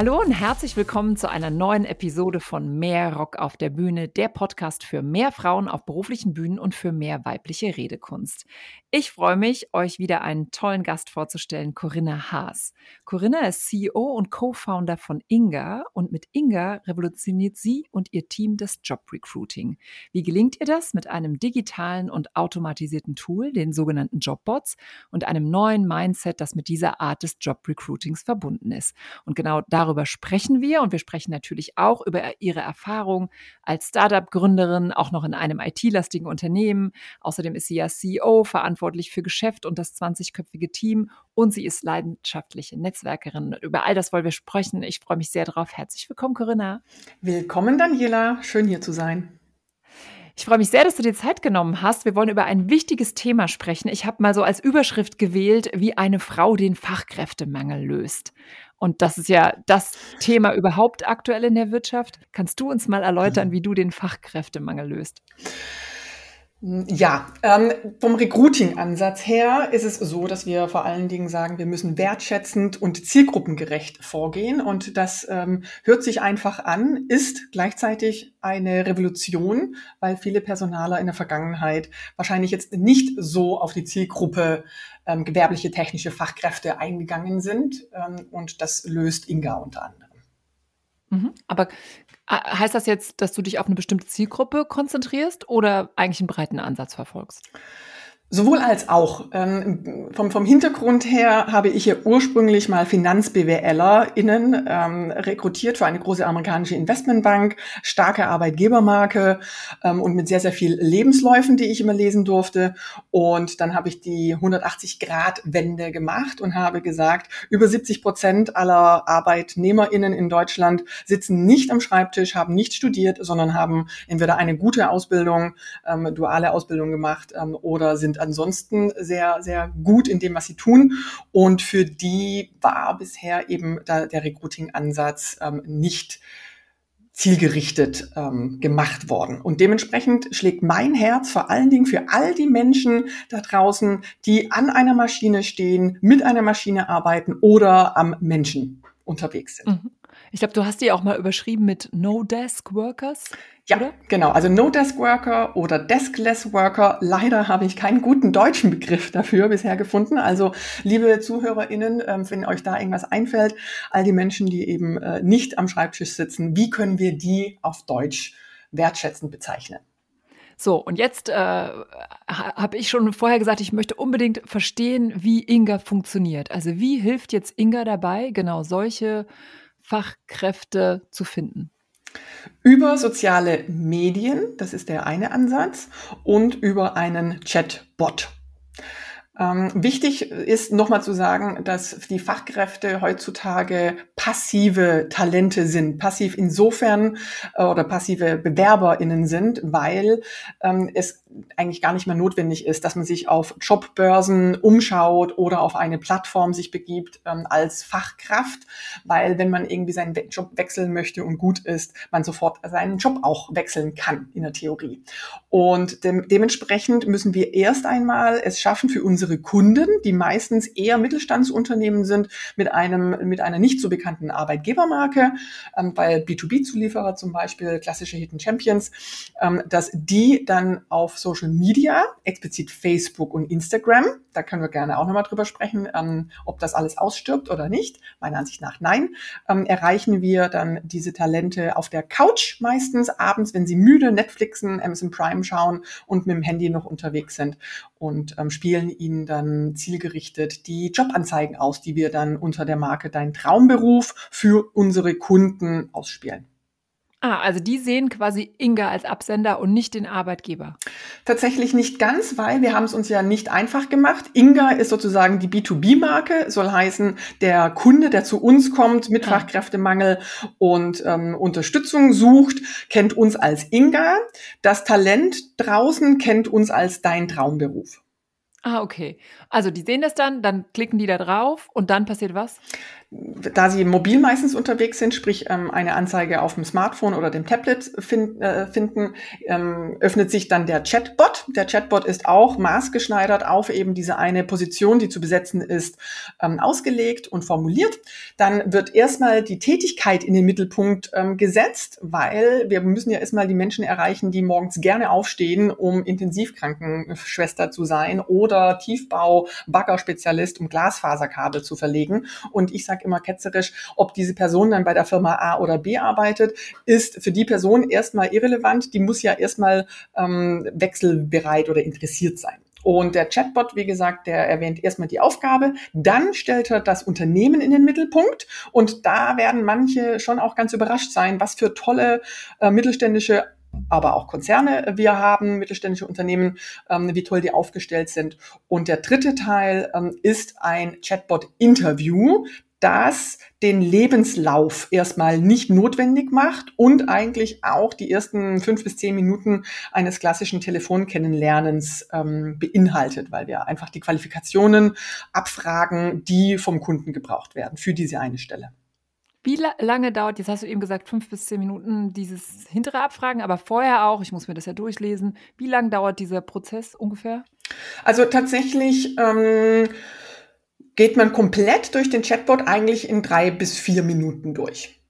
Hallo und herzlich willkommen zu einer neuen Episode von Mehr Rock auf der Bühne, der Podcast für mehr Frauen auf beruflichen Bühnen und für mehr weibliche Redekunst. Ich freue mich, euch wieder einen tollen Gast vorzustellen, Corinna Haas. Corinna ist CEO und Co-Founder von Inga und mit Inga revolutioniert sie und ihr Team das Job Recruiting. Wie gelingt ihr das? Mit einem digitalen und automatisierten Tool, den sogenannten Jobbots und einem neuen Mindset, das mit dieser Art des Job Recruitings verbunden ist. Und genau da Darüber sprechen wir und wir sprechen natürlich auch über ihre Erfahrung als Startup-Gründerin, auch noch in einem IT-lastigen Unternehmen. Außerdem ist sie ja CEO, verantwortlich für Geschäft und das 20-köpfige Team und sie ist leidenschaftliche Netzwerkerin. Über all das wollen wir sprechen. Ich freue mich sehr darauf. Herzlich willkommen, Corinna. Willkommen, Daniela. Schön hier zu sein. Ich freue mich sehr, dass du dir Zeit genommen hast. Wir wollen über ein wichtiges Thema sprechen. Ich habe mal so als Überschrift gewählt, wie eine Frau den Fachkräftemangel löst. Und das ist ja das Thema überhaupt aktuell in der Wirtschaft. Kannst du uns mal erläutern, mhm. wie du den Fachkräftemangel löst? Ja, ähm, vom Recruiting-Ansatz her ist es so, dass wir vor allen Dingen sagen, wir müssen wertschätzend und zielgruppengerecht vorgehen. Und das ähm, hört sich einfach an, ist gleichzeitig eine Revolution, weil viele Personaler in der Vergangenheit wahrscheinlich jetzt nicht so auf die Zielgruppe ähm, gewerbliche technische Fachkräfte eingegangen sind. Ähm, und das löst Inga unter anderem. Mhm. Aber Heißt das jetzt, dass du dich auf eine bestimmte Zielgruppe konzentrierst oder eigentlich einen breiten Ansatz verfolgst? Sowohl als auch. Ähm, vom, vom Hintergrund her habe ich ja ursprünglich mal FinanzBWLerInnen ähm, rekrutiert für eine große amerikanische Investmentbank, starke Arbeitgebermarke ähm, und mit sehr, sehr viel Lebensläufen, die ich immer lesen durfte. Und dann habe ich die 180-Grad-Wende gemacht und habe gesagt, über 70 Prozent aller ArbeitnehmerInnen in Deutschland sitzen nicht am Schreibtisch, haben nicht studiert, sondern haben entweder eine gute Ausbildung, ähm, duale Ausbildung gemacht ähm, oder sind ansonsten sehr, sehr gut in dem, was sie tun. Und für die war bisher eben da der Recruiting-Ansatz ähm, nicht zielgerichtet ähm, gemacht worden. Und dementsprechend schlägt mein Herz vor allen Dingen für all die Menschen da draußen, die an einer Maschine stehen, mit einer Maschine arbeiten oder am Menschen unterwegs sind. Mhm. Ich glaube, du hast die auch mal überschrieben mit No Desk Workers. Ja, oder? genau. Also No Desk Worker oder Deskless Worker. Leider habe ich keinen guten deutschen Begriff dafür bisher gefunden. Also liebe ZuhörerInnen, ähm, wenn euch da irgendwas einfällt, all die Menschen, die eben äh, nicht am Schreibtisch sitzen, wie können wir die auf Deutsch wertschätzend bezeichnen? So, und jetzt äh, habe ich schon vorher gesagt, ich möchte unbedingt verstehen, wie Inga funktioniert. Also wie hilft jetzt Inga dabei, genau solche Fachkräfte zu finden? Über soziale Medien, das ist der eine Ansatz, und über einen Chatbot. Ähm, wichtig ist nochmal zu sagen, dass die Fachkräfte heutzutage passive Talente sind. Passiv insofern äh, oder passive BewerberInnen sind, weil ähm, es eigentlich gar nicht mehr notwendig ist, dass man sich auf Jobbörsen umschaut oder auf eine Plattform sich begibt ähm, als Fachkraft, weil wenn man irgendwie seinen Job wechseln möchte und gut ist, man sofort seinen Job auch wechseln kann in der Theorie. Und de dementsprechend müssen wir erst einmal es schaffen für unsere Kunden, die meistens eher Mittelstandsunternehmen sind, mit einem, mit einer nicht so bekannten Arbeitgebermarke, ähm, weil B2B-Zulieferer zum Beispiel, klassische Hidden Champions, ähm, dass die dann auf Social Media, explizit Facebook und Instagram, da können wir gerne auch nochmal drüber sprechen, ähm, ob das alles ausstirbt oder nicht. Meiner Ansicht nach nein. Ähm, erreichen wir dann diese Talente auf der Couch meistens abends, wenn sie müde Netflixen, Amazon Prime schauen und mit dem Handy noch unterwegs sind und ähm, spielen ihnen dann zielgerichtet die Jobanzeigen aus, die wir dann unter der Marke Dein Traumberuf für unsere Kunden ausspielen. Ah, also die sehen quasi Inga als Absender und nicht den Arbeitgeber. Tatsächlich nicht ganz, weil wir haben es uns ja nicht einfach gemacht. Inga ist sozusagen die B2B-Marke, soll heißen, der Kunde, der zu uns kommt mit ja. Fachkräftemangel und ähm, Unterstützung sucht, kennt uns als Inga. Das Talent draußen kennt uns als dein Traumberuf. Ah, okay. Also die sehen das dann, dann klicken die da drauf und dann passiert was? Da Sie mobil meistens unterwegs sind, sprich ähm, eine Anzeige auf dem Smartphone oder dem Tablet find, äh, finden, ähm, öffnet sich dann der Chatbot. Der Chatbot ist auch maßgeschneidert auf eben diese eine Position, die zu besetzen ist, ähm, ausgelegt und formuliert. Dann wird erstmal die Tätigkeit in den Mittelpunkt ähm, gesetzt, weil wir müssen ja erstmal die Menschen erreichen, die morgens gerne aufstehen, um Intensivkrankenschwester zu sein oder Tiefbau-Baggerspezialist, um Glasfaserkabel zu verlegen. Und ich sage immer ketzerisch, ob diese Person dann bei der Firma A oder B arbeitet, ist für die Person erstmal irrelevant. Die muss ja erstmal ähm, wechselbereit oder interessiert sein. Und der Chatbot, wie gesagt, der erwähnt erstmal die Aufgabe, dann stellt er das Unternehmen in den Mittelpunkt und da werden manche schon auch ganz überrascht sein, was für tolle äh, mittelständische aber auch Konzerne wir haben, mittelständische Unternehmen, ähm, wie toll die aufgestellt sind. Und der dritte Teil ähm, ist ein Chatbot-Interview das den Lebenslauf erstmal nicht notwendig macht und eigentlich auch die ersten fünf bis zehn Minuten eines klassischen Telefonkennenlernens ähm, beinhaltet, weil wir einfach die Qualifikationen abfragen, die vom Kunden gebraucht werden für diese eine Stelle. Wie la lange dauert, jetzt hast du eben gesagt, fünf bis zehn Minuten dieses hintere Abfragen, aber vorher auch, ich muss mir das ja durchlesen, wie lange dauert dieser Prozess ungefähr? Also tatsächlich ähm, geht man komplett durch den Chatbot eigentlich in drei bis vier Minuten durch.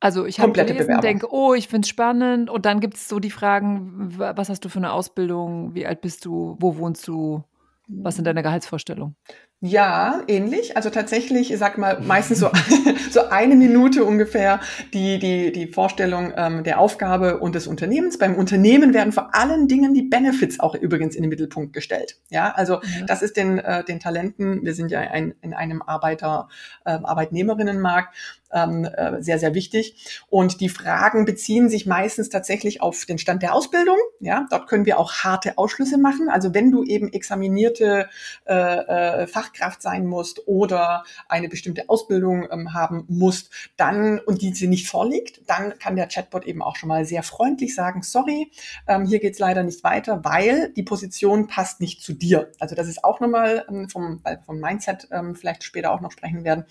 Also ich habe gelesen, denke, oh, ich finde es spannend. Und dann gibt es so die Fragen, was hast du für eine Ausbildung, wie alt bist du, wo wohnst du, was sind deine Gehaltsvorstellungen? Ja, ähnlich. Also tatsächlich, ich sag mal, meistens so, so eine Minute ungefähr die, die, die Vorstellung ähm, der Aufgabe und des Unternehmens. Beim Unternehmen werden vor allen Dingen die Benefits auch übrigens in den Mittelpunkt gestellt. Ja, also mhm. das ist den, äh, den Talenten, wir sind ja ein, in einem Arbeiter, äh, Arbeitnehmerinnenmarkt, ähm, äh, sehr, sehr wichtig. Und die Fragen beziehen sich meistens tatsächlich auf den Stand der Ausbildung. Ja, dort können wir auch harte Ausschlüsse machen. Also wenn du eben examinierte äh, äh, Fachkraft sein musst oder eine bestimmte Ausbildung ähm, haben musst, dann und diese nicht vorliegt, dann kann der Chatbot eben auch schon mal sehr freundlich sagen, sorry, ähm, hier geht's leider nicht weiter, weil die Position passt nicht zu dir. Also das ist auch nochmal ähm, vom, vom Mindset ähm, vielleicht später auch noch sprechen werden,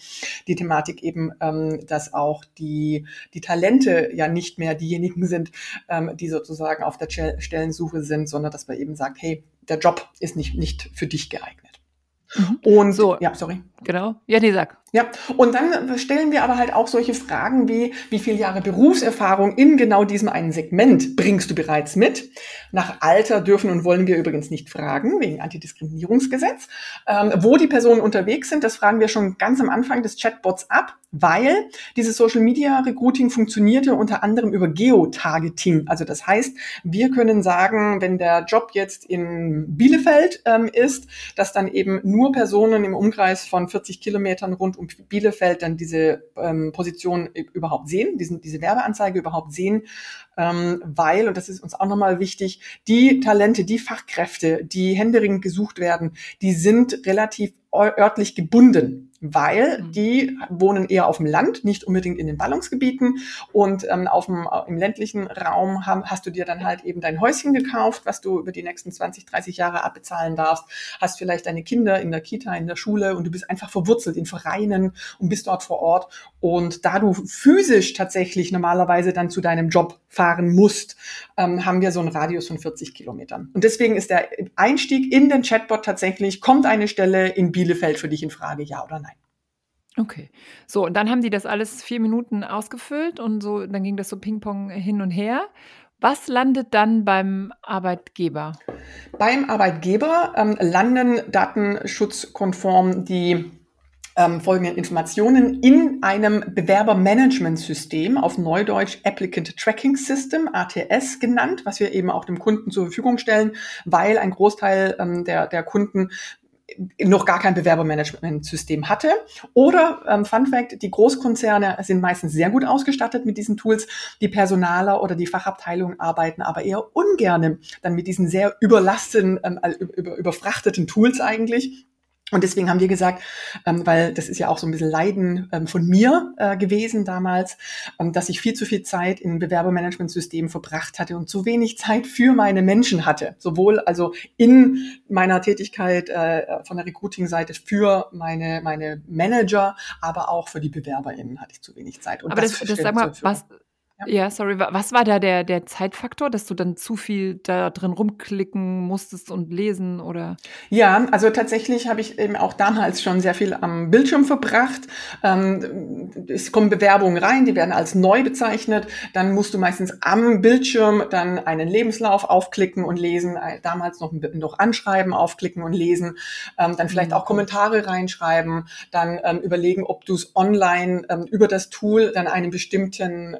die Thematik eben ähm, dass auch die, die Talente ja nicht mehr diejenigen sind, ähm, die sozusagen auf der Stellensuche sind, sondern dass man eben sagt, hey, der Job ist nicht, nicht für dich geeignet. Mhm. Und so, ja, sorry. Genau. Ja, nee, sag. Ja, und dann stellen wir aber halt auch solche Fragen wie, wie viele Jahre Berufserfahrung in genau diesem einen Segment bringst du bereits mit? Nach Alter dürfen und wollen wir übrigens nicht fragen, wegen Antidiskriminierungsgesetz. Ähm, wo die Personen unterwegs sind, das fragen wir schon ganz am Anfang des Chatbots ab, weil dieses Social Media Recruiting funktionierte unter anderem über Geotargeting. Also das heißt, wir können sagen, wenn der Job jetzt in Bielefeld ähm, ist, dass dann eben nur Personen im Umkreis von 40 Kilometern rund um Bielefeld dann diese ähm, Position überhaupt sehen, diesen, diese Werbeanzeige überhaupt sehen, ähm, weil, und das ist uns auch nochmal wichtig, die Talente, die Fachkräfte, die händeringend gesucht werden, die sind relativ örtlich gebunden, weil mhm. die wohnen eher auf dem Land, nicht unbedingt in den Ballungsgebieten. Und ähm, auf dem, äh, im ländlichen Raum haben, hast du dir dann halt eben dein Häuschen gekauft, was du über die nächsten 20, 30 Jahre abbezahlen darfst, hast vielleicht deine Kinder in der Kita, in der Schule und du bist einfach verwurzelt in Vereinen und bist dort vor Ort. Und da du physisch tatsächlich normalerweise dann zu deinem Job fahren musst, ähm, haben wir so einen Radius von 40 Kilometern. Und deswegen ist der Einstieg in den Chatbot tatsächlich, kommt eine Stelle in Bielefeld für dich in Frage, ja oder nein? Okay. So, und dann haben die das alles vier Minuten ausgefüllt und so, dann ging das so Ping-Pong hin und her. Was landet dann beim Arbeitgeber? Beim Arbeitgeber ähm, landen datenschutzkonform die ähm, folgenden Informationen in einem Bewerbermanagementsystem, auf Neudeutsch Applicant Tracking System, ATS genannt, was wir eben auch dem Kunden zur Verfügung stellen, weil ein Großteil ähm, der, der Kunden noch gar kein Bewerbermanagementsystem hatte. Oder, ähm, Fun Fact, die Großkonzerne sind meistens sehr gut ausgestattet mit diesen Tools. Die Personaler oder die Fachabteilungen arbeiten aber eher ungerne dann mit diesen sehr überlasteten, ähm, über, überfrachteten Tools eigentlich Und deswegen haben wir gesagt, ähm, weil das ist ja auch so ein bisschen Leiden ähm, von mir äh, gewesen damals, ähm, dass ich viel zu viel Zeit in Bewerbermanagementsystemen verbracht hatte und zu wenig Zeit für meine Menschen hatte. Sowohl also in meiner Tätigkeit äh, von der Recruiting-Seite für meine, meine Manager, aber auch für die BewerberInnen hatte ich zu wenig Zeit. Und aber das, das, das sag mal, was, ja. sorry, was war da der, der Zeitfaktor, dass du dann zu viel da drin rumklicken musstest und lesen oder? Ja, also tatsächlich habe ich eben auch damals schon sehr viel am Bildschirm verbracht. Ähm, es kommen Bewerbungen rein, die werden als neu bezeichnet. Dann musst du meistens am Bildschirm dann einen Lebenslauf aufklicken und lesen, äh, damals noch, noch Anschreiben aufklicken und lesen, ähm, dann vielleicht auch mhm. Kommentare reinschreiben, dann ähm, überlegen, ob du es online über das Tool dann einen bestimmten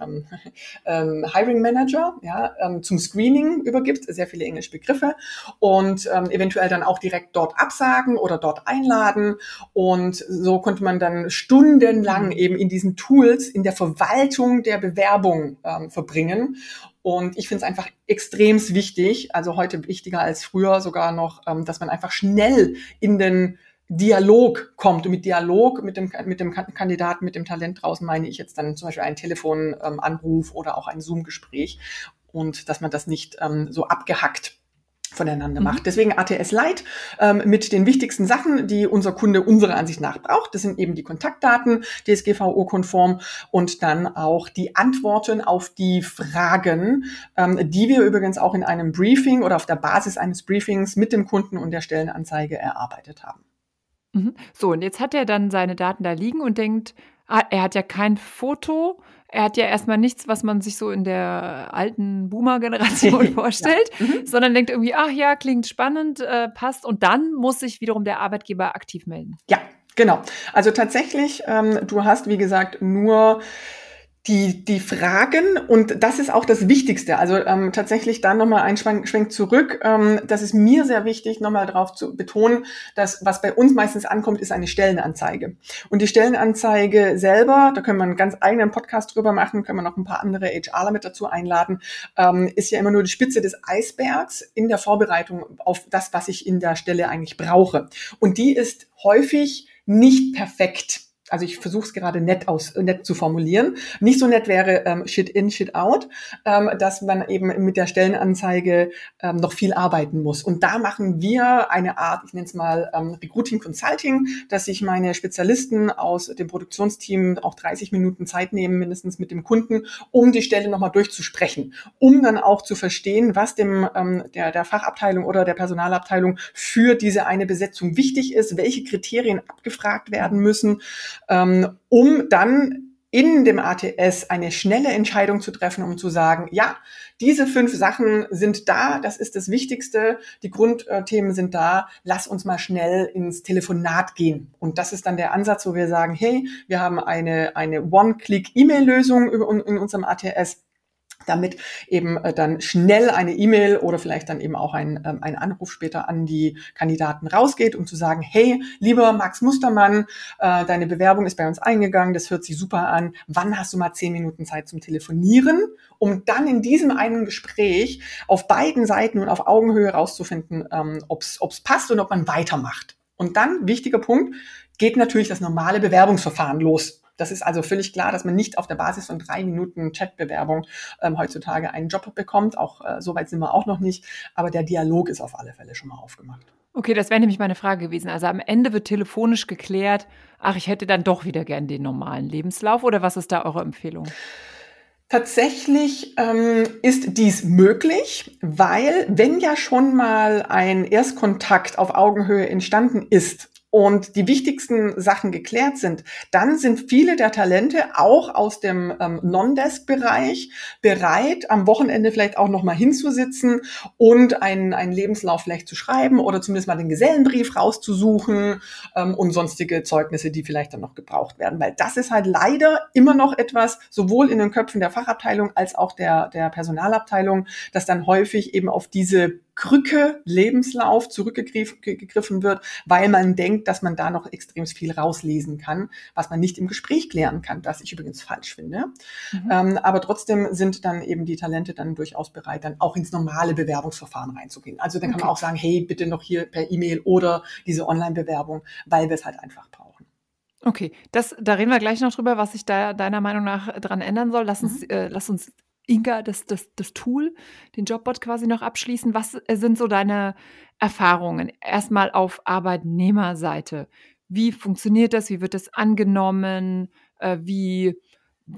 ähm, ähm, ähm, Hiring Manager ja, ähm, zum Screening übergibt, sehr viele englische Begriffe und ähm, eventuell dann auch direkt dort absagen oder dort einladen. Und so konnte man dann stundenlang mhm. eben in diesen Tools in der Verwaltung der Bewerbung ähm, verbringen. Und ich finde es einfach extremst wichtig, also heute wichtiger als früher sogar noch, ähm, dass man einfach schnell in den Dialog kommt. Und mit Dialog mit dem, mit dem Kandidaten, mit dem Talent draußen meine ich jetzt dann zum Beispiel einen Telefonanruf ähm, oder auch ein Zoom-Gespräch und dass man das nicht ähm, so abgehackt voneinander mhm. macht. Deswegen ATS Lite ähm, mit den wichtigsten Sachen, die unser Kunde unserer Ansicht nach braucht. Das sind eben die Kontaktdaten, DSGVO-konform und dann auch die Antworten auf die Fragen, ähm, die wir übrigens auch in einem Briefing oder auf der Basis eines Briefings mit dem Kunden und der Stellenanzeige erarbeitet haben. Mhm. So, und jetzt hat er dann seine Daten da liegen und denkt, ah, er hat ja kein Foto, er hat ja erstmal nichts, was man sich so in der alten Boomer-Generation vorstellt, ja. mhm. sondern denkt irgendwie, ach ja, klingt spannend, äh, passt. Und dann muss sich wiederum der Arbeitgeber aktiv melden. Ja, genau. Also tatsächlich, ähm, du hast, wie gesagt, nur die, die Fragen, und das ist auch das Wichtigste, also ähm, tatsächlich dann nochmal ein Schwenk, Schwenk zurück, ähm, das ist mir sehr wichtig, nochmal darauf zu betonen, dass was bei uns meistens ankommt, ist eine Stellenanzeige. Und die Stellenanzeige selber, da können wir einen ganz eigenen Podcast drüber machen, können wir noch ein paar andere HRler mit dazu einladen, ähm, ist ja immer nur die Spitze des Eisbergs in der Vorbereitung auf das, was ich in der Stelle eigentlich brauche. Und die ist häufig nicht perfekt also ich versuche es gerade nett aus nett zu formulieren. Nicht so nett wäre ähm, Shit in, Shit out, ähm, dass man eben mit der Stellenanzeige ähm, noch viel arbeiten muss. Und da machen wir eine Art, ich nenne es mal ähm, Recruiting Consulting, dass sich meine Spezialisten aus dem Produktionsteam auch 30 Minuten Zeit nehmen, mindestens mit dem Kunden, um die Stelle nochmal durchzusprechen, um dann auch zu verstehen, was dem ähm, der, der Fachabteilung oder der Personalabteilung für diese eine Besetzung wichtig ist, welche Kriterien abgefragt werden müssen ähm, um dann in dem ATS eine schnelle Entscheidung zu treffen, um zu sagen, ja, diese fünf Sachen sind da, das ist das Wichtigste, die Grundthemen sind da, lass uns mal schnell ins Telefonat gehen. Und das ist dann der Ansatz, wo wir sagen, hey, wir haben eine, eine One-Click-E-Mail-Lösung in unserem ATS damit eben äh, dann schnell eine E-Mail oder vielleicht dann eben auch ein, ähm, ein Anruf später an die Kandidaten rausgeht, um zu sagen, hey, lieber Max Mustermann, äh, deine Bewerbung ist bei uns eingegangen, das hört sich super an, wann hast du mal zehn Minuten Zeit zum Telefonieren, um dann in diesem einen Gespräch auf beiden Seiten und auf Augenhöhe rauszufinden, ähm, ob es passt und ob man weitermacht. Und dann, wichtiger Punkt, geht natürlich das normale Bewerbungsverfahren los. Das ist also völlig klar, dass man nicht auf der Basis von drei Minuten Chatbewerbung ähm, heutzutage einen Job bekommt. Auch äh, so weit sind wir auch noch nicht. Aber der Dialog ist auf alle Fälle schon mal aufgemacht. Okay, das wäre nämlich meine Frage gewesen. Also am Ende wird telefonisch geklärt, ach, ich hätte dann doch wieder gern den normalen Lebenslauf oder was ist da eure Empfehlung? Tatsächlich ähm, ist dies möglich, weil wenn ja schon mal ein Erstkontakt auf Augenhöhe entstanden ist und die wichtigsten Sachen geklärt sind, dann sind viele der Talente auch aus dem ähm, Non-Desk-Bereich bereit, am Wochenende vielleicht auch nochmal hinzusitzen und einen, einen Lebenslauf vielleicht zu schreiben oder zumindest mal den Gesellenbrief rauszusuchen ähm, und sonstige Zeugnisse, die vielleicht dann noch gebraucht werden. Weil das ist halt leider immer noch etwas, sowohl in den Köpfen der Fachabteilung als auch der, der Personalabteilung, dass dann häufig eben auf diese Krücke Lebenslauf zurückgegriffen wird, weil man denkt, dass man da noch extrem viel rauslesen kann, was man nicht im Gespräch klären kann, was ich übrigens falsch finde. Mhm. Ähm, aber trotzdem sind dann eben die Talente dann durchaus bereit, dann auch ins normale Bewerbungsverfahren reinzugehen. Also dann kann okay. man auch sagen, hey, bitte noch hier per E-Mail oder diese Online-Bewerbung, weil wir es halt einfach brauchen. Okay, das, da reden wir gleich noch drüber, was sich da deiner Meinung nach dran ändern soll. Lass uns, mhm. äh, lass uns Inga, das, das, das Tool, den Jobbot quasi noch abschließen. Was äh, sind so deine Erfahrungen? Erstmal auf Arbeitnehmerseite. Wie funktioniert das? Wie wird das angenommen? Äh, wie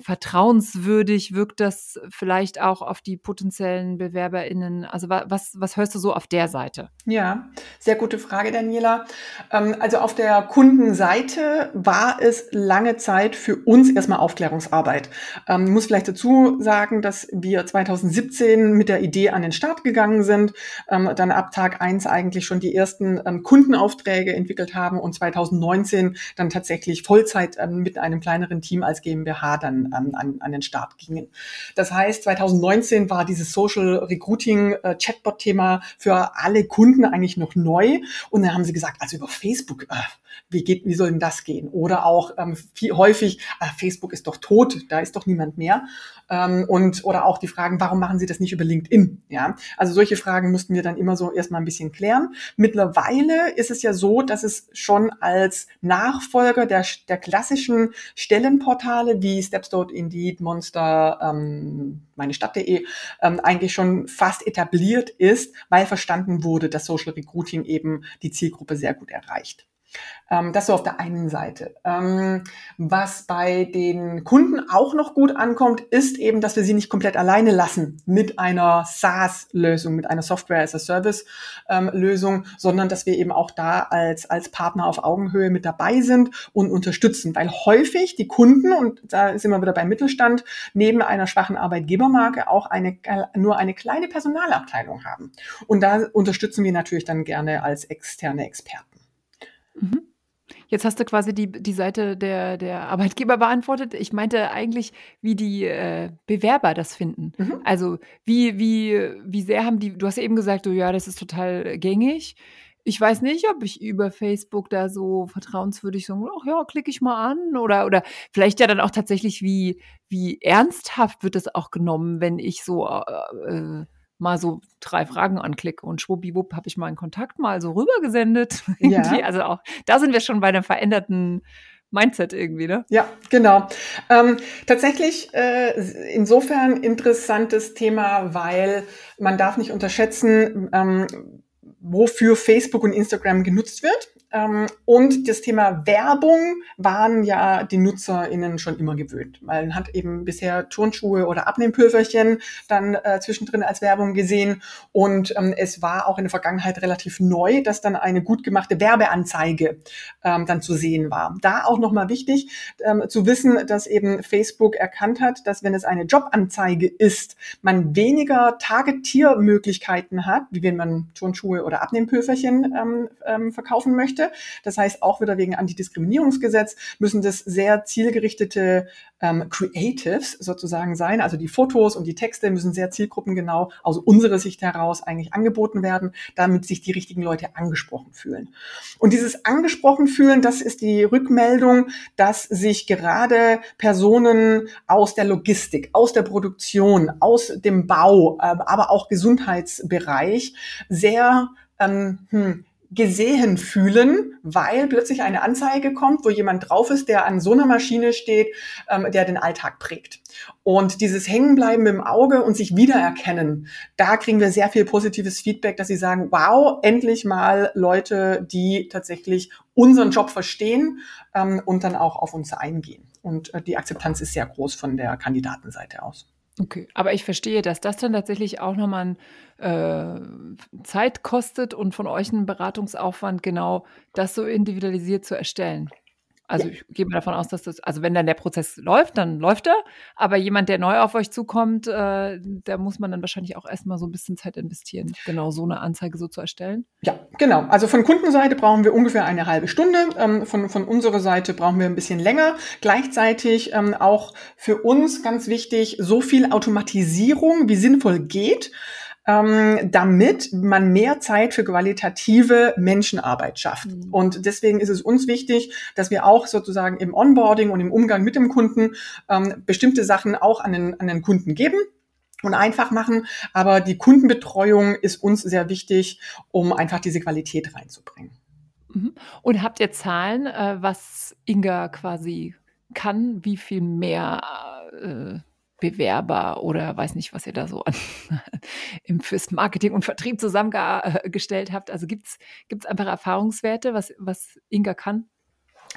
vertrauenswürdig wirkt das vielleicht auch auf die potenziellen BewerberInnen? Also was, was hörst du so auf der Seite? Ja, sehr gute Frage, Daniela. Ähm, also auf der Kundenseite war es lange Zeit für uns erstmal Aufklärungsarbeit. Ähm, ich muss vielleicht dazu sagen, dass wir 2017 mit der Idee an den Start gegangen sind, ähm, dann ab Tag eins eigentlich schon die ersten Kundenaufträge entwickelt haben und 2019 dann tatsächlich Vollzeit mit einem kleineren Team als GmbH dann an, an, an den Start gingen. Das heißt, 2019 war dieses Social Recruiting äh, Chatbot-Thema für alle Kunden eigentlich noch neu. Und dann haben sie gesagt, also über Facebook, äh, wie geht, wie soll denn das gehen? Oder auch ähm, viel, häufig, äh, Facebook ist doch tot, da ist doch niemand mehr. Ähm, und oder auch die Fragen, warum machen Sie das nicht über LinkedIn? Ja, also solche Fragen mussten wir dann immer so erstmal ein bisschen klären. Mittlerweile ist es ja so, dass es schon als Nachfolger der, der klassischen Stellenportale wie Stepstone, Indeed, Monster, ähm, meine Stadt.de ähm, eigentlich schon fast etabliert ist, weil verstanden wurde, dass Social Recruiting eben die Zielgruppe sehr gut erreicht. Ähm, das so auf der einen Seite. Ähm, was bei den Kunden auch noch gut ankommt, ist eben, dass wir sie nicht komplett alleine lassen mit einer SaaS-Lösung, mit einer Software-as-a-Service-Lösung, ähm, sondern dass wir eben auch da als, als Partner auf Augenhöhe mit dabei sind und unterstützen. Weil häufig die Kunden, und da sind wir wieder beim Mittelstand, neben einer schwachen Arbeitgebermarke auch eine, nur eine kleine Personalabteilung haben. Und da unterstützen wir natürlich dann gerne als externe Experten. Mhm. Jetzt hast du quasi die, die Seite der, der Arbeitgeber beantwortet. Ich meinte eigentlich, wie die äh, Bewerber das finden. Mhm. Also wie, wie, wie sehr haben die, du hast ja eben gesagt, so, ja, das ist total gängig. Ich weiß nicht, ob ich über Facebook da so vertrauenswürdig so, ach ja, klicke ich mal an oder, oder vielleicht ja dann auch tatsächlich, wie, wie ernsthaft wird das auch genommen, wenn ich so äh, äh mal so drei Fragen anklicke und schwuppdiwupp habe ich meinen Kontakt mal so rübergesendet. Ja. also auch, da sind wir schon bei einem veränderten Mindset irgendwie, ne? Ja, genau. Ähm, tatsächlich äh, insofern interessantes Thema, weil man darf nicht unterschätzen, ähm, wofür Facebook und Instagram genutzt wird. Ähm, und das Thema Werbung waren ja die NutzerInnen schon immer gewöhnt. Man hat eben bisher Turnschuhe oder Abnehmpülverchen dann äh, zwischendrin als Werbung gesehen. Und ähm, es war auch in der Vergangenheit relativ neu, dass dann eine gut gemachte Werbeanzeige ähm, dann zu sehen war. Da auch nochmal wichtig ähm, zu wissen, dass eben Facebook erkannt hat, dass wenn es eine Jobanzeige ist, man weniger Targetiermöglichkeiten hat, wie wenn man Turnschuhe oder Abnehmpülverchen ähm, ähm, verkaufen möchte Das heißt, auch wieder wegen Antidiskriminierungsgesetz müssen das sehr zielgerichtete ähm, Creatives sozusagen sein. Also die Fotos und die Texte müssen sehr zielgruppengenau aus unserer Sicht heraus eigentlich angeboten werden, damit sich die richtigen Leute angesprochen fühlen. Und dieses angesprochen fühlen, das ist die Rückmeldung, dass sich gerade Personen aus der Logistik, aus der Produktion, aus dem Bau, äh, aber auch Gesundheitsbereich sehr ähm, hm, gesehen fühlen, weil plötzlich eine Anzeige kommt, wo jemand drauf ist, der an so einer Maschine steht, ähm, der den Alltag prägt. Und dieses Hängenbleiben im Auge und sich wiedererkennen, da kriegen wir sehr viel positives Feedback, dass sie sagen, wow, endlich mal Leute, die tatsächlich unseren Job verstehen ähm, und dann auch auf uns eingehen. Und äh, die Akzeptanz ist sehr groß von der Kandidatenseite aus. Okay, aber ich verstehe, dass das dann tatsächlich auch nochmal äh, Zeit kostet und von euch einen Beratungsaufwand, genau das so individualisiert zu erstellen. Also ja. ich gehe mal davon aus, dass das, also wenn dann der Prozess läuft, dann läuft er. Aber jemand, der neu auf euch zukommt, äh, da muss man dann wahrscheinlich auch erstmal so ein bisschen Zeit investieren, genau so eine Anzeige so zu erstellen. Ja, genau. Also von Kundenseite brauchen wir ungefähr eine halbe Stunde. Ähm, von, von unserer Seite brauchen wir ein bisschen länger. Gleichzeitig ähm, auch für uns ganz wichtig, so viel Automatisierung wie sinnvoll geht ähm, damit man mehr Zeit für qualitative Menschenarbeit schafft. Mhm. Und deswegen ist es uns wichtig, dass wir auch sozusagen im Onboarding und im Umgang mit dem Kunden ähm, bestimmte Sachen auch an den, an den Kunden geben und einfach machen. Aber die Kundenbetreuung ist uns sehr wichtig, um einfach diese Qualität reinzubringen. Mhm. Und habt ihr Zahlen, äh, was Inga quasi kann, wie viel mehr äh, Bewerber oder weiß nicht, was ihr da so an, im fürs Marketing und Vertrieb zusammengestellt habt? Also gibt es einfach Erfahrungswerte, was, was Inga kann?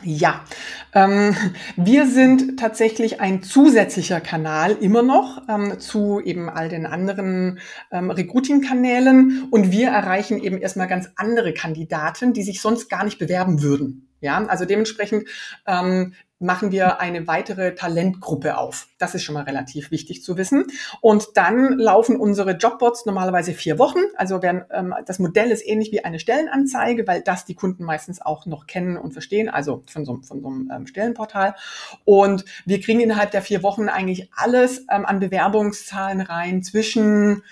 Ja, ähm, wir sind tatsächlich ein zusätzlicher Kanal immer noch ähm, zu eben all den anderen ähm, Recruiting-Kanälen und wir erreichen eben erstmal ganz andere Kandidaten, die sich sonst gar nicht bewerben würden. Ja, also dementsprechend ähm, machen wir eine weitere Talentgruppe auf. Das ist schon mal relativ wichtig zu wissen. Und dann laufen unsere Jobbots normalerweise vier Wochen. Also werden, ähm, das Modell ist ähnlich wie eine Stellenanzeige, weil das die Kunden meistens auch noch kennen und verstehen, also von so, von so einem ähm, Stellenportal. Und wir kriegen innerhalb der vier Wochen eigentlich alles ähm, an Bewerbungszahlen rein zwischen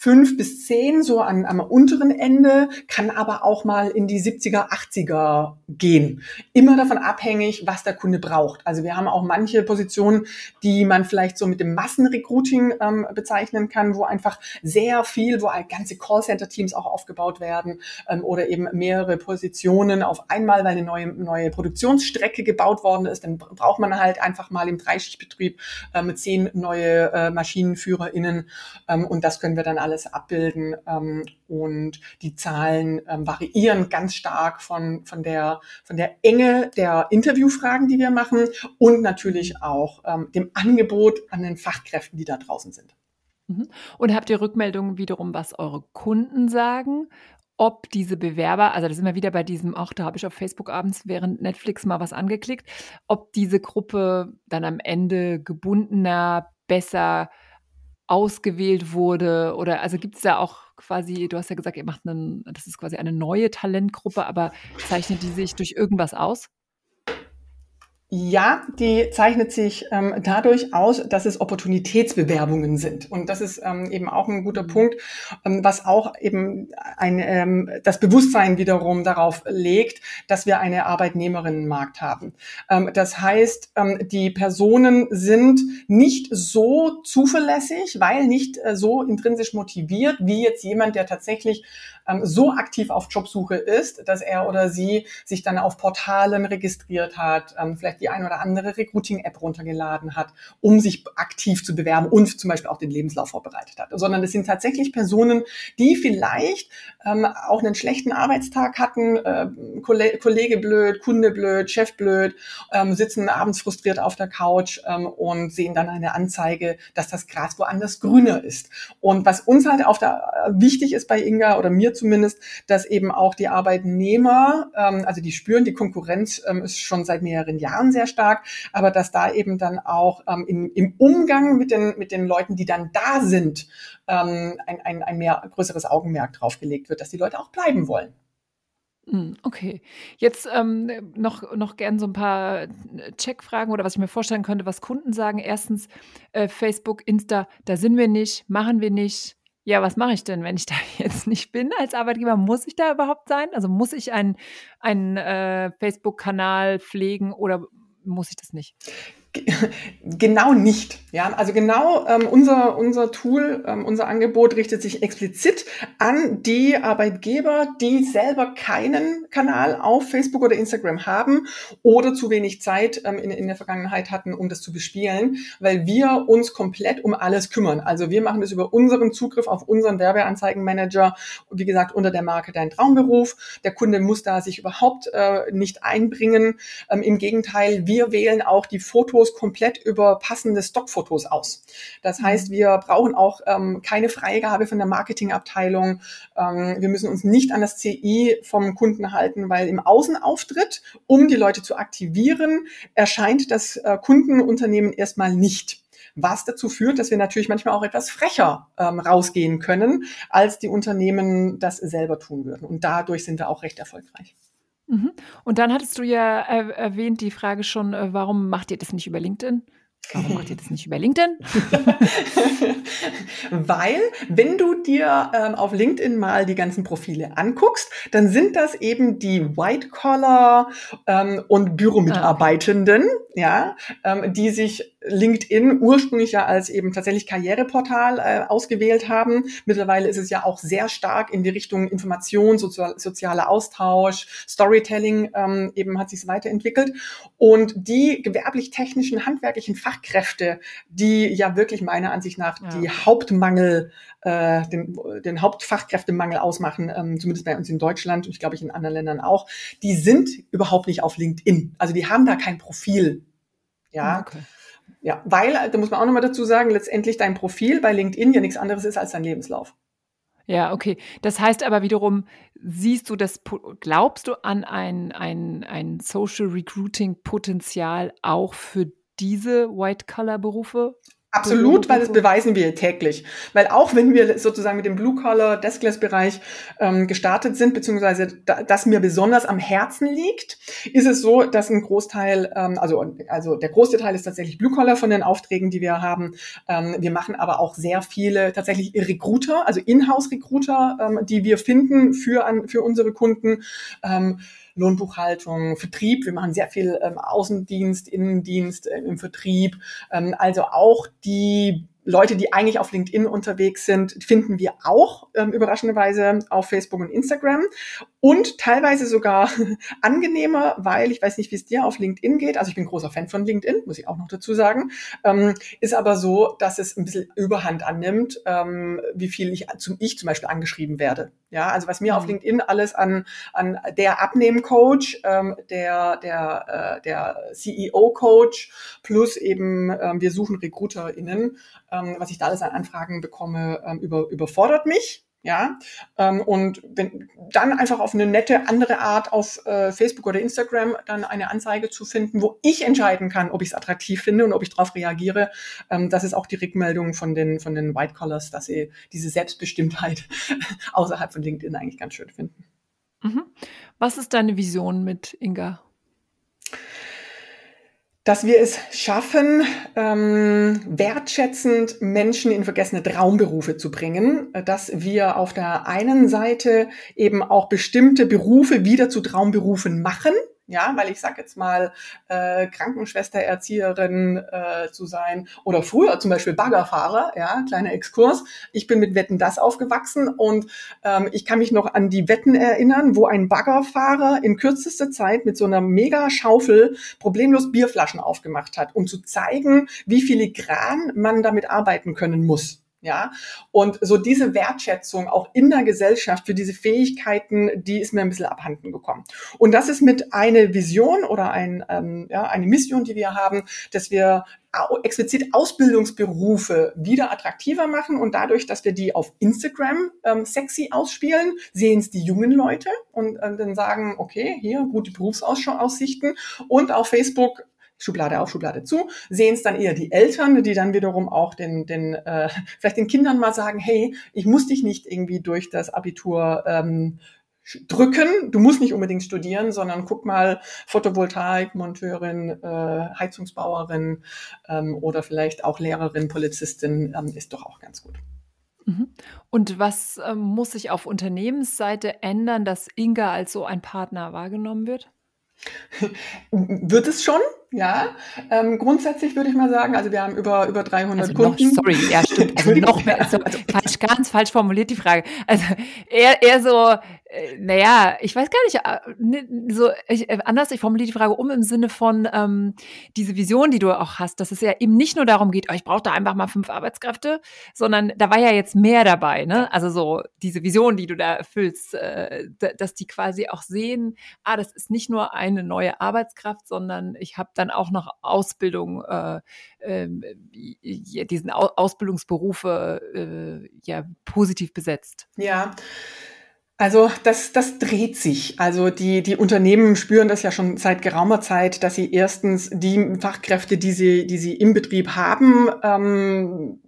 fünf bis zehn, so an, am unteren Ende, kann aber auch mal in die 70er, 80er gehen. Immer davon abhängig, was der Kunde braucht. Also wir haben auch manche Positionen, die man vielleicht so mit dem Massenrecruiting ähm, bezeichnen kann, wo einfach sehr viel, wo ganze Callcenter-Teams auch aufgebaut werden ähm, oder eben mehrere Positionen auf einmal, weil eine neue, neue Produktionsstrecke gebaut worden ist. Dann braucht man halt einfach mal im Dreischichtbetrieb äh, mit zehn neue äh, MaschinenführerInnen ähm, und das können wir dann alle alles abbilden. Ähm, und die Zahlen ähm, variieren ganz stark von, von, der, von der Enge der Interviewfragen, die wir machen und natürlich auch ähm, dem Angebot an den Fachkräften, die da draußen sind. Mhm. Und habt ihr Rückmeldungen wiederum, was eure Kunden sagen? ob diese Bewerber, also da sind wir wieder bei diesem, ach, da habe ich auf Facebook abends während Netflix mal was angeklickt, ob diese Gruppe dann am Ende gebundener, besser ausgewählt wurde? Oder also gibt es da auch quasi, du hast ja gesagt, ihr macht einen, das ist quasi eine neue Talentgruppe, aber zeichnet die sich durch irgendwas aus? Ja, die zeichnet sich ähm, dadurch aus, dass es Opportunitätsbewerbungen sind. Und das ist ähm, eben auch ein guter Punkt, ähm, was auch eben ein, ähm, das Bewusstsein wiederum darauf legt, dass wir eine Arbeitnehmerinnenmarkt haben. Ähm, das heißt, ähm, die Personen sind nicht so zuverlässig, weil nicht äh, so intrinsisch motiviert, wie jetzt jemand, der tatsächlich ähm, so aktiv auf Jobsuche ist, dass er oder sie sich dann auf Portalen registriert hat, ähm, vielleicht die ein oder andere Recruiting-App runtergeladen hat, um sich aktiv zu bewerben und zum Beispiel auch den Lebenslauf vorbereitet hat. Sondern es sind tatsächlich Personen, die vielleicht ähm, auch einen schlechten Arbeitstag hatten, äh, Kollege blöd, Kunde blöd, Chef blöd, ähm, sitzen abends frustriert auf der Couch ähm, und sehen dann eine Anzeige, dass das Gras woanders grüner ist. Und was uns halt auf der äh, wichtig ist bei Inga oder mir zumindest, dass eben auch die Arbeitnehmer, ähm, also die spüren, die Konkurrenz ähm, ist schon seit mehreren Jahren sehr stark, aber dass da eben dann auch ähm, im, im Umgang mit den, mit den Leuten, die dann da sind, ähm, ein, ein, ein mehr größeres Augenmerk drauf gelegt wird, dass die Leute auch bleiben wollen. Hm, okay. Jetzt ähm, noch, noch gern so ein paar Checkfragen oder was ich mir vorstellen könnte, was Kunden sagen. Erstens, äh, Facebook, Insta, da sind wir nicht, machen wir nicht ja, was mache ich denn, wenn ich da jetzt nicht bin als Arbeitgeber? Muss ich da überhaupt sein? Also muss ich einen, einen äh, Facebook-Kanal pflegen oder muss ich das nicht? Genau nicht. Ja, also genau ähm, unser, unser Tool, ähm, unser Angebot richtet sich explizit an die Arbeitgeber, die selber keinen Kanal auf Facebook oder Instagram haben oder zu wenig Zeit ähm, in, in der Vergangenheit hatten, um das zu bespielen, weil wir uns komplett um alles kümmern. Also wir machen das über unseren Zugriff auf unseren Werbeanzeigenmanager, wie gesagt, unter der Marke Dein Traumberuf. Der Kunde muss da sich überhaupt äh, nicht einbringen. Ähm, Im Gegenteil, wir wählen auch die Fotos komplett über passende Stockfotos Stockfotos aus. Das mhm. heißt, wir brauchen auch ähm, keine Freigabe von der Marketingabteilung. Ähm, wir müssen uns nicht an das CI vom Kunden halten, weil im Außenauftritt, um die Leute zu aktivieren, erscheint das äh, Kundenunternehmen erstmal nicht was dazu führt, dass wir natürlich manchmal auch etwas frecher ähm, rausgehen können, als die Unternehmen das selber tun würden. Und dadurch sind wir auch recht erfolgreich. Mhm. Und dann hattest du ja erwähnt die Frage schon, äh, warum macht ihr das nicht über LinkedIn? Warum macht ihr das nicht über LinkedIn? Weil, wenn du dir ähm, auf LinkedIn mal die ganzen Profile anguckst, dann sind das eben die White-Collar ähm, und Büromitarbeitenden, ah, okay. ja, ähm, die sich LinkedIn ursprünglich ja als eben tatsächlich Karriereportal äh, ausgewählt haben. Mittlerweile ist es ja auch sehr stark in die Richtung Information, sozial, sozialer Austausch, Storytelling ähm, eben hat sich weiterentwickelt. Und die gewerblich-technischen, handwerklichen Fachkräfte, die ja wirklich meiner Ansicht nach ja. die Hauptmangel äh, den, den Hauptfachkräftemangel ausmachen, ähm, zumindest bei uns in Deutschland und ich glaube ich in anderen Ländern auch, die sind überhaupt nicht auf LinkedIn. Also die haben da kein Profil. Ja. Okay. Ja, weil, da muss man auch nochmal dazu sagen, letztendlich dein Profil bei LinkedIn ja nichts anderes ist als dein Lebenslauf. Ja, okay. Das heißt aber wiederum, siehst du das, glaubst du an ein, ein, ein Social Recruiting Potenzial auch für diese White-Color-Berufe? Absolut, weil das beweisen wir täglich. Weil auch wenn wir sozusagen mit dem Blue-Collar, Deskless-Bereich ähm, gestartet sind, beziehungsweise da, das mir besonders am Herzen liegt, ist es so, dass ein Großteil, ähm, also, also der große Teil ist tatsächlich Blue-Collar von den Aufträgen, die wir haben. Ähm, wir machen aber auch sehr viele tatsächlich Recruiter, also Inhouse-Recruiter, ähm, die wir finden für, an, für unsere Kunden. Ähm, Lohnbuchhaltung, Vertrieb. Wir machen sehr viel ähm, Außendienst, Innendienst äh, im Vertrieb. Ähm, also auch die Leute, die eigentlich auf LinkedIn unterwegs sind, finden wir auch ähm, überraschenderweise auf Facebook und Instagram und teilweise sogar angenehmer, weil ich weiß nicht, wie es dir auf LinkedIn geht. Also ich bin großer Fan von LinkedIn, muss ich auch noch dazu sagen. Ähm, ist aber so, dass es ein bisschen Überhand annimmt, ähm, wie viel ich zum ich zum Beispiel angeschrieben werde. Ja, also was mir mhm. auf LinkedIn alles an an der Abnehmen-Coach, ähm, der der äh, der CEO-Coach plus eben ähm, wir suchen RecruiterInnen ähm, was ich da alles an Anfragen bekomme, ähm, über, überfordert mich. Ja, ähm, und wenn dann einfach auf eine nette andere Art auf äh, Facebook oder Instagram dann eine Anzeige zu finden, wo ich entscheiden kann, ob ich es attraktiv finde und ob ich darauf reagiere, ähm, das ist auch die Rückmeldung von den von den White Collars, dass sie diese Selbstbestimmtheit außerhalb von LinkedIn eigentlich ganz schön finden. Mhm. Was ist deine Vision mit Inga? Dass wir es schaffen, ähm, wertschätzend Menschen in vergessene Traumberufe zu bringen, dass wir auf der einen Seite eben auch bestimmte Berufe wieder zu Traumberufen machen, ja, weil ich sag jetzt mal äh, Krankenschwester, Erzieherin äh, zu sein oder früher zum Beispiel Baggerfahrer, ja, kleiner Exkurs. Ich bin mit Wetten das aufgewachsen und ähm, ich kann mich noch an die Wetten erinnern, wo ein Baggerfahrer in kürzester Zeit mit so einer Mega-Schaufel problemlos Bierflaschen aufgemacht hat, um zu zeigen, wie filigran man damit arbeiten können muss. Ja, und so diese Wertschätzung auch in der Gesellschaft für diese Fähigkeiten, die ist mir ein bisschen abhanden gekommen. Und das ist mit einer Vision oder ein, ähm, ja, eine Mission, die wir haben, dass wir explizit Ausbildungsberufe wieder attraktiver machen und dadurch, dass wir die auf Instagram ähm, sexy ausspielen, sehen es die jungen Leute und äh, dann sagen, okay, hier gute Berufsaussichten und auf Facebook Schublade auf, Schublade zu, sehen es dann eher die Eltern, die dann wiederum auch den, den äh, vielleicht den Kindern mal sagen, hey, ich muss dich nicht irgendwie durch das Abitur ähm, drücken. Du musst nicht unbedingt studieren, sondern guck mal, Photovoltaikmonteurin, äh, Heizungsbauerin ähm, oder vielleicht auch Lehrerin, Polizistin ähm, ist doch auch ganz gut. Mhm. Und was ähm, muss sich auf Unternehmensseite ändern, dass Inga als so ein Partner wahrgenommen wird? Wird es schon? Ja, ähm, grundsätzlich würde ich mal sagen, also wir haben über, über 300 also Kunden. Noch, sorry, ja, stimmt. Also noch mehr, also, falsch, ganz falsch formuliert die Frage. Also eher, eher so, äh, naja, ich weiß gar nicht, äh, so ich, äh, anders, ich formuliere die Frage um im Sinne von ähm, diese Vision, die du auch hast, dass es ja eben nicht nur darum geht, oh, ich brauche da einfach mal fünf Arbeitskräfte, sondern da war ja jetzt mehr dabei, ne? Also so diese Vision, die du da erfüllst, äh, dass die quasi auch sehen, ah, das ist nicht nur eine neue Arbeitskraft, sondern ich habe dann auch noch Ausbildung, äh, äh, diesen Ausbildungsberufe äh, ja positiv besetzt. Ja. Also das, das dreht sich. Also die, die Unternehmen spüren das ja schon seit geraumer Zeit, dass sie erstens die Fachkräfte, die sie, die sie im Betrieb haben, ähm,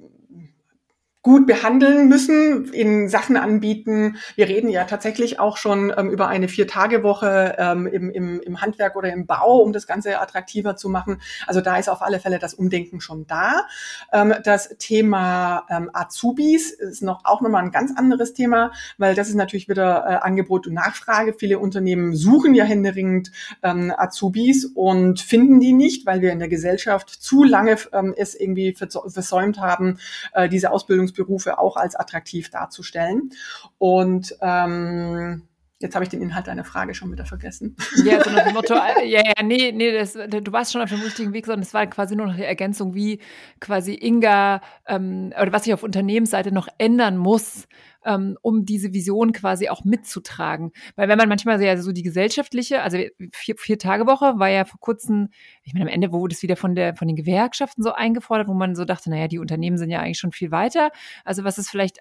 gut behandeln müssen, in Sachen anbieten. Wir reden ja tatsächlich auch schon ähm, über eine Vier-Tage-Woche ähm, im, im, im Handwerk oder im Bau, um das Ganze attraktiver zu machen. Also da ist auf alle Fälle das Umdenken schon da. Ähm, das Thema ähm, Azubis ist noch auch nochmal ein ganz anderes Thema, weil das ist natürlich wieder äh, Angebot und Nachfrage. Viele Unternehmen suchen ja händeringend ähm, Azubis und finden die nicht, weil wir in der Gesellschaft zu lange ähm, es irgendwie versäumt haben, äh, diese Ausbildung Ausbildungsberufe auch als attraktiv darzustellen. Und ähm, Jetzt habe ich den Inhalt deiner Frage schon wieder vergessen. Ja, so nach dem Motto, äh, ja, ja, nee, nee, das, du warst schon auf dem richtigen Weg, sondern es war quasi nur noch die Ergänzung, wie quasi Inga ähm, oder was sich auf Unternehmensseite noch ändern muss, ähm, um diese Vision quasi auch mitzutragen. Weil wenn man manchmal ja so die gesellschaftliche, also vier, vier Tage Woche war ja vor kurzem, ich meine, am Ende wurde es wieder von der von den Gewerkschaften so eingefordert, wo man so dachte, naja, die Unternehmen sind ja eigentlich schon viel weiter. Also was ist vielleicht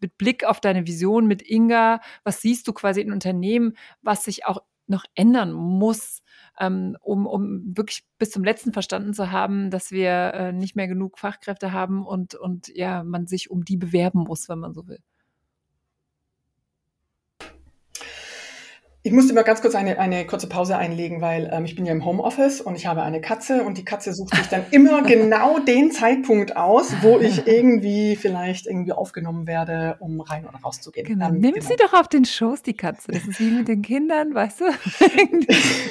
mit Blick auf deine Vision mit Inga, was siehst du quasi in Unternehmen, was sich auch noch ändern muss, ähm, um, um wirklich bis zum letzten verstanden zu haben, dass wir äh, nicht mehr genug Fachkräfte haben und, und ja, man sich um die bewerben muss, wenn man so will. Ich musste mal ganz kurz eine, eine kurze Pause einlegen, weil ähm, ich bin ja im Homeoffice und ich habe eine Katze und die Katze sucht sich dann immer genau den Zeitpunkt aus, wo ich irgendwie vielleicht irgendwie aufgenommen werde, um rein oder raus zu gehen. Genau. Ähm, Nimm genau. sie doch auf den Schoß, die Katze. Das ist wie mit den Kindern, weißt du?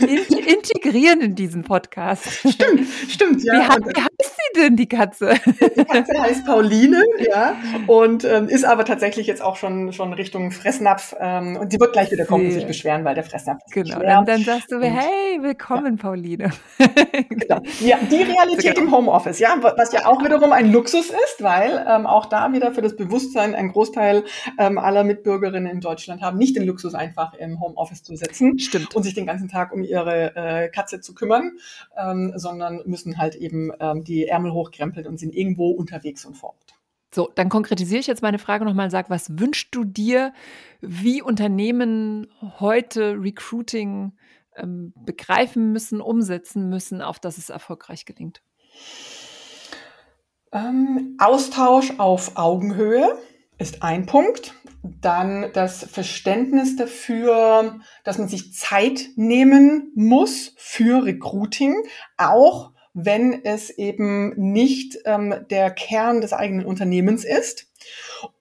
Integrieren in diesen Podcast. Stimmt, stimmt, ja. Wie, wie heißt sie denn, die Katze? Die Katze heißt Pauline, ja, und ähm, ist aber tatsächlich jetzt auch schon, schon Richtung Fressnapf ähm, und sie wird gleich wieder kommen und sich beschweren, weil der Fressnapf ist Genau, dann, dann, sagst du, hey, willkommen, ja. Pauline. genau. Ja, die Realität genau. im Homeoffice, ja, was ja auch wiederum ein Luxus ist, weil ähm, auch da wieder für das Bewusstsein ein Großteil ähm, aller Mitbürgerinnen in Deutschland haben nicht den Luxus, einfach im Homeoffice zu sitzen Stimmt. und sich den ganzen Tag um ihre äh, Katze zu kümmern, ähm, sondern müssen halt eben ähm, die Ärmel hochkrempeln und sind irgendwo unterwegs und vor Ort. So, dann konkretisiere ich jetzt meine Frage nochmal. Sag, was wünschst du dir, wie Unternehmen heute Recruiting ähm, begreifen müssen, umsetzen müssen, auf dass es erfolgreich gelingt? Ähm, Austausch auf Augenhöhe ist ein Punkt. Dann das Verständnis dafür, dass man sich Zeit nehmen muss für Recruiting, auch wenn es eben nicht ähm, der Kern des eigenen Unternehmens ist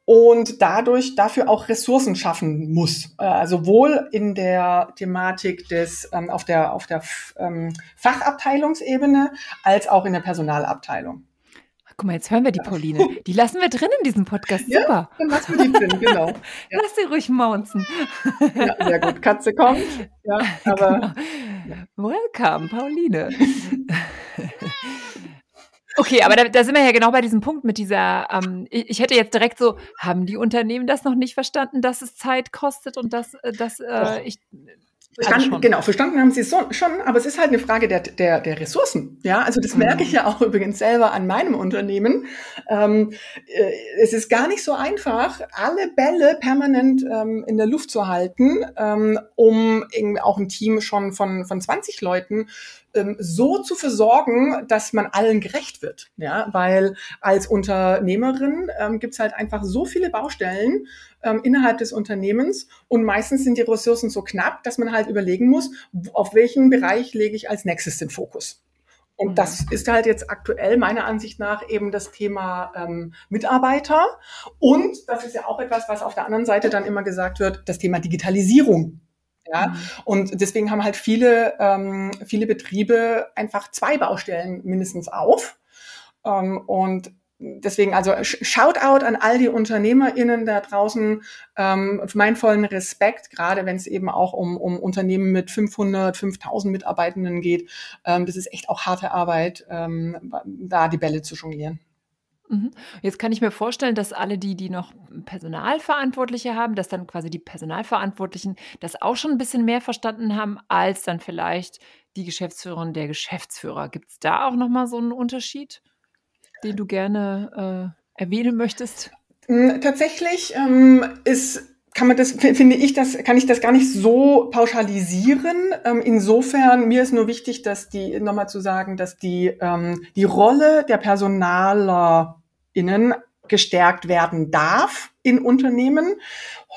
und dadurch dafür auch Ressourcen schaffen muss. Äh, also sowohl in der Thematik des ähm, auf der auf der ähm, Fachabteilungsebene als auch in der Personalabteilung. Guck mal, jetzt hören wir die Pauline. Die lassen wir drin in diesem Podcast. Super. Ja, dann lassen wir die drin, genau. Ja. Lass sie ruhig maunzen. Ja, sehr gut. Katze kommt. Ja, aber. Genau. Welcome, Pauline. Okay, aber da, da, sind wir ja genau bei diesem Punkt mit dieser, ähm, ich, ich, hätte jetzt direkt so, haben die Unternehmen das noch nicht verstanden, dass es Zeit kostet und dass, äh, dass äh, ich Verstanden, genau, verstanden haben sie es so, schon, aber es ist halt eine Frage der, der, der Ressourcen. Ja, also das merke ich mhm. ja auch übrigens selber an meinem Unternehmen. Ähm, äh, es ist gar nicht so einfach, alle Bälle permanent ähm, in der Luft zu halten, ähm, um irgendwie auch ein Team schon von, von 20 Leuten ähm, so zu versorgen, dass man allen gerecht wird. Ja, weil als Unternehmerin ähm, gibt es halt einfach so viele Baustellen ähm, innerhalb des Unternehmens und meistens sind die Ressourcen so knapp, dass man halt überlegen muss, auf welchen Bereich lege ich als nächstes den Fokus. Und mhm. das ist halt jetzt aktuell meiner Ansicht nach eben das Thema ähm, Mitarbeiter. Und das ist ja auch etwas, was auf der anderen Seite dann immer gesagt wird, das Thema Digitalisierung. Ja, mhm. und deswegen haben halt viele, ähm, viele Betriebe einfach zwei Baustellen mindestens auf. Ähm, und deswegen also Shoutout an all die UnternehmerInnen da draußen, ähm, meinen vollen Respekt, gerade wenn es eben auch um, um Unternehmen mit 500, 5000 Mitarbeitenden geht. Ähm, das ist echt auch harte Arbeit, ähm, da die Bälle zu jonglieren. Mhm. Jetzt kann ich mir vorstellen, dass alle die, die noch Personalverantwortliche haben, dass dann quasi die Personalverantwortlichen das auch schon ein bisschen mehr verstanden haben, als dann vielleicht die Geschäftsführerin der Geschäftsführer. Gibt es da auch nochmal so einen Unterschied, den du gerne äh, erwähnen möchtest? Hm, tatsächlich ähm, ist kann man das, finde ich, das, kann ich das gar nicht so pauschalisieren. Ähm, insofern, mir ist nur wichtig, dass die, nochmal zu sagen, dass die, ähm, die Rolle der PersonalerInnen gestärkt werden darf in Unternehmen.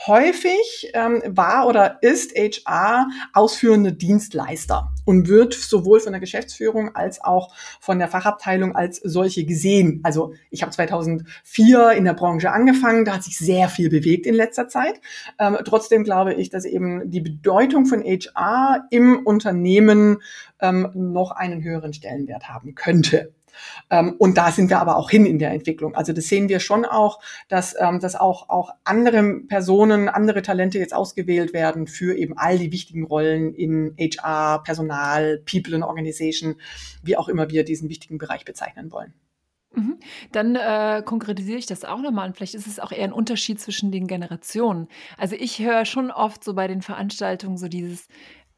Häufig ähm, war oder ist HR ausführende Dienstleister und wird sowohl von der Geschäftsführung als auch von der Fachabteilung als solche gesehen. Also ich habe 2004 in der Branche angefangen, da hat sich sehr viel bewegt in letzter Zeit. Ähm, trotzdem glaube ich, dass eben die Bedeutung von HR im Unternehmen ähm, noch einen höheren Stellenwert haben könnte. Ähm, und da sind wir aber auch hin in der Entwicklung. Also das sehen wir schon auch, dass, ähm, dass auch, auch andere Personen, andere Talente jetzt ausgewählt werden für eben all die wichtigen Rollen in HR, Personal, People in Organization, wie auch immer wir diesen wichtigen Bereich bezeichnen wollen. Mhm. Dann äh, konkretisiere ich das auch nochmal und vielleicht ist es auch eher ein Unterschied zwischen den Generationen. Also ich höre schon oft so bei den Veranstaltungen so dieses,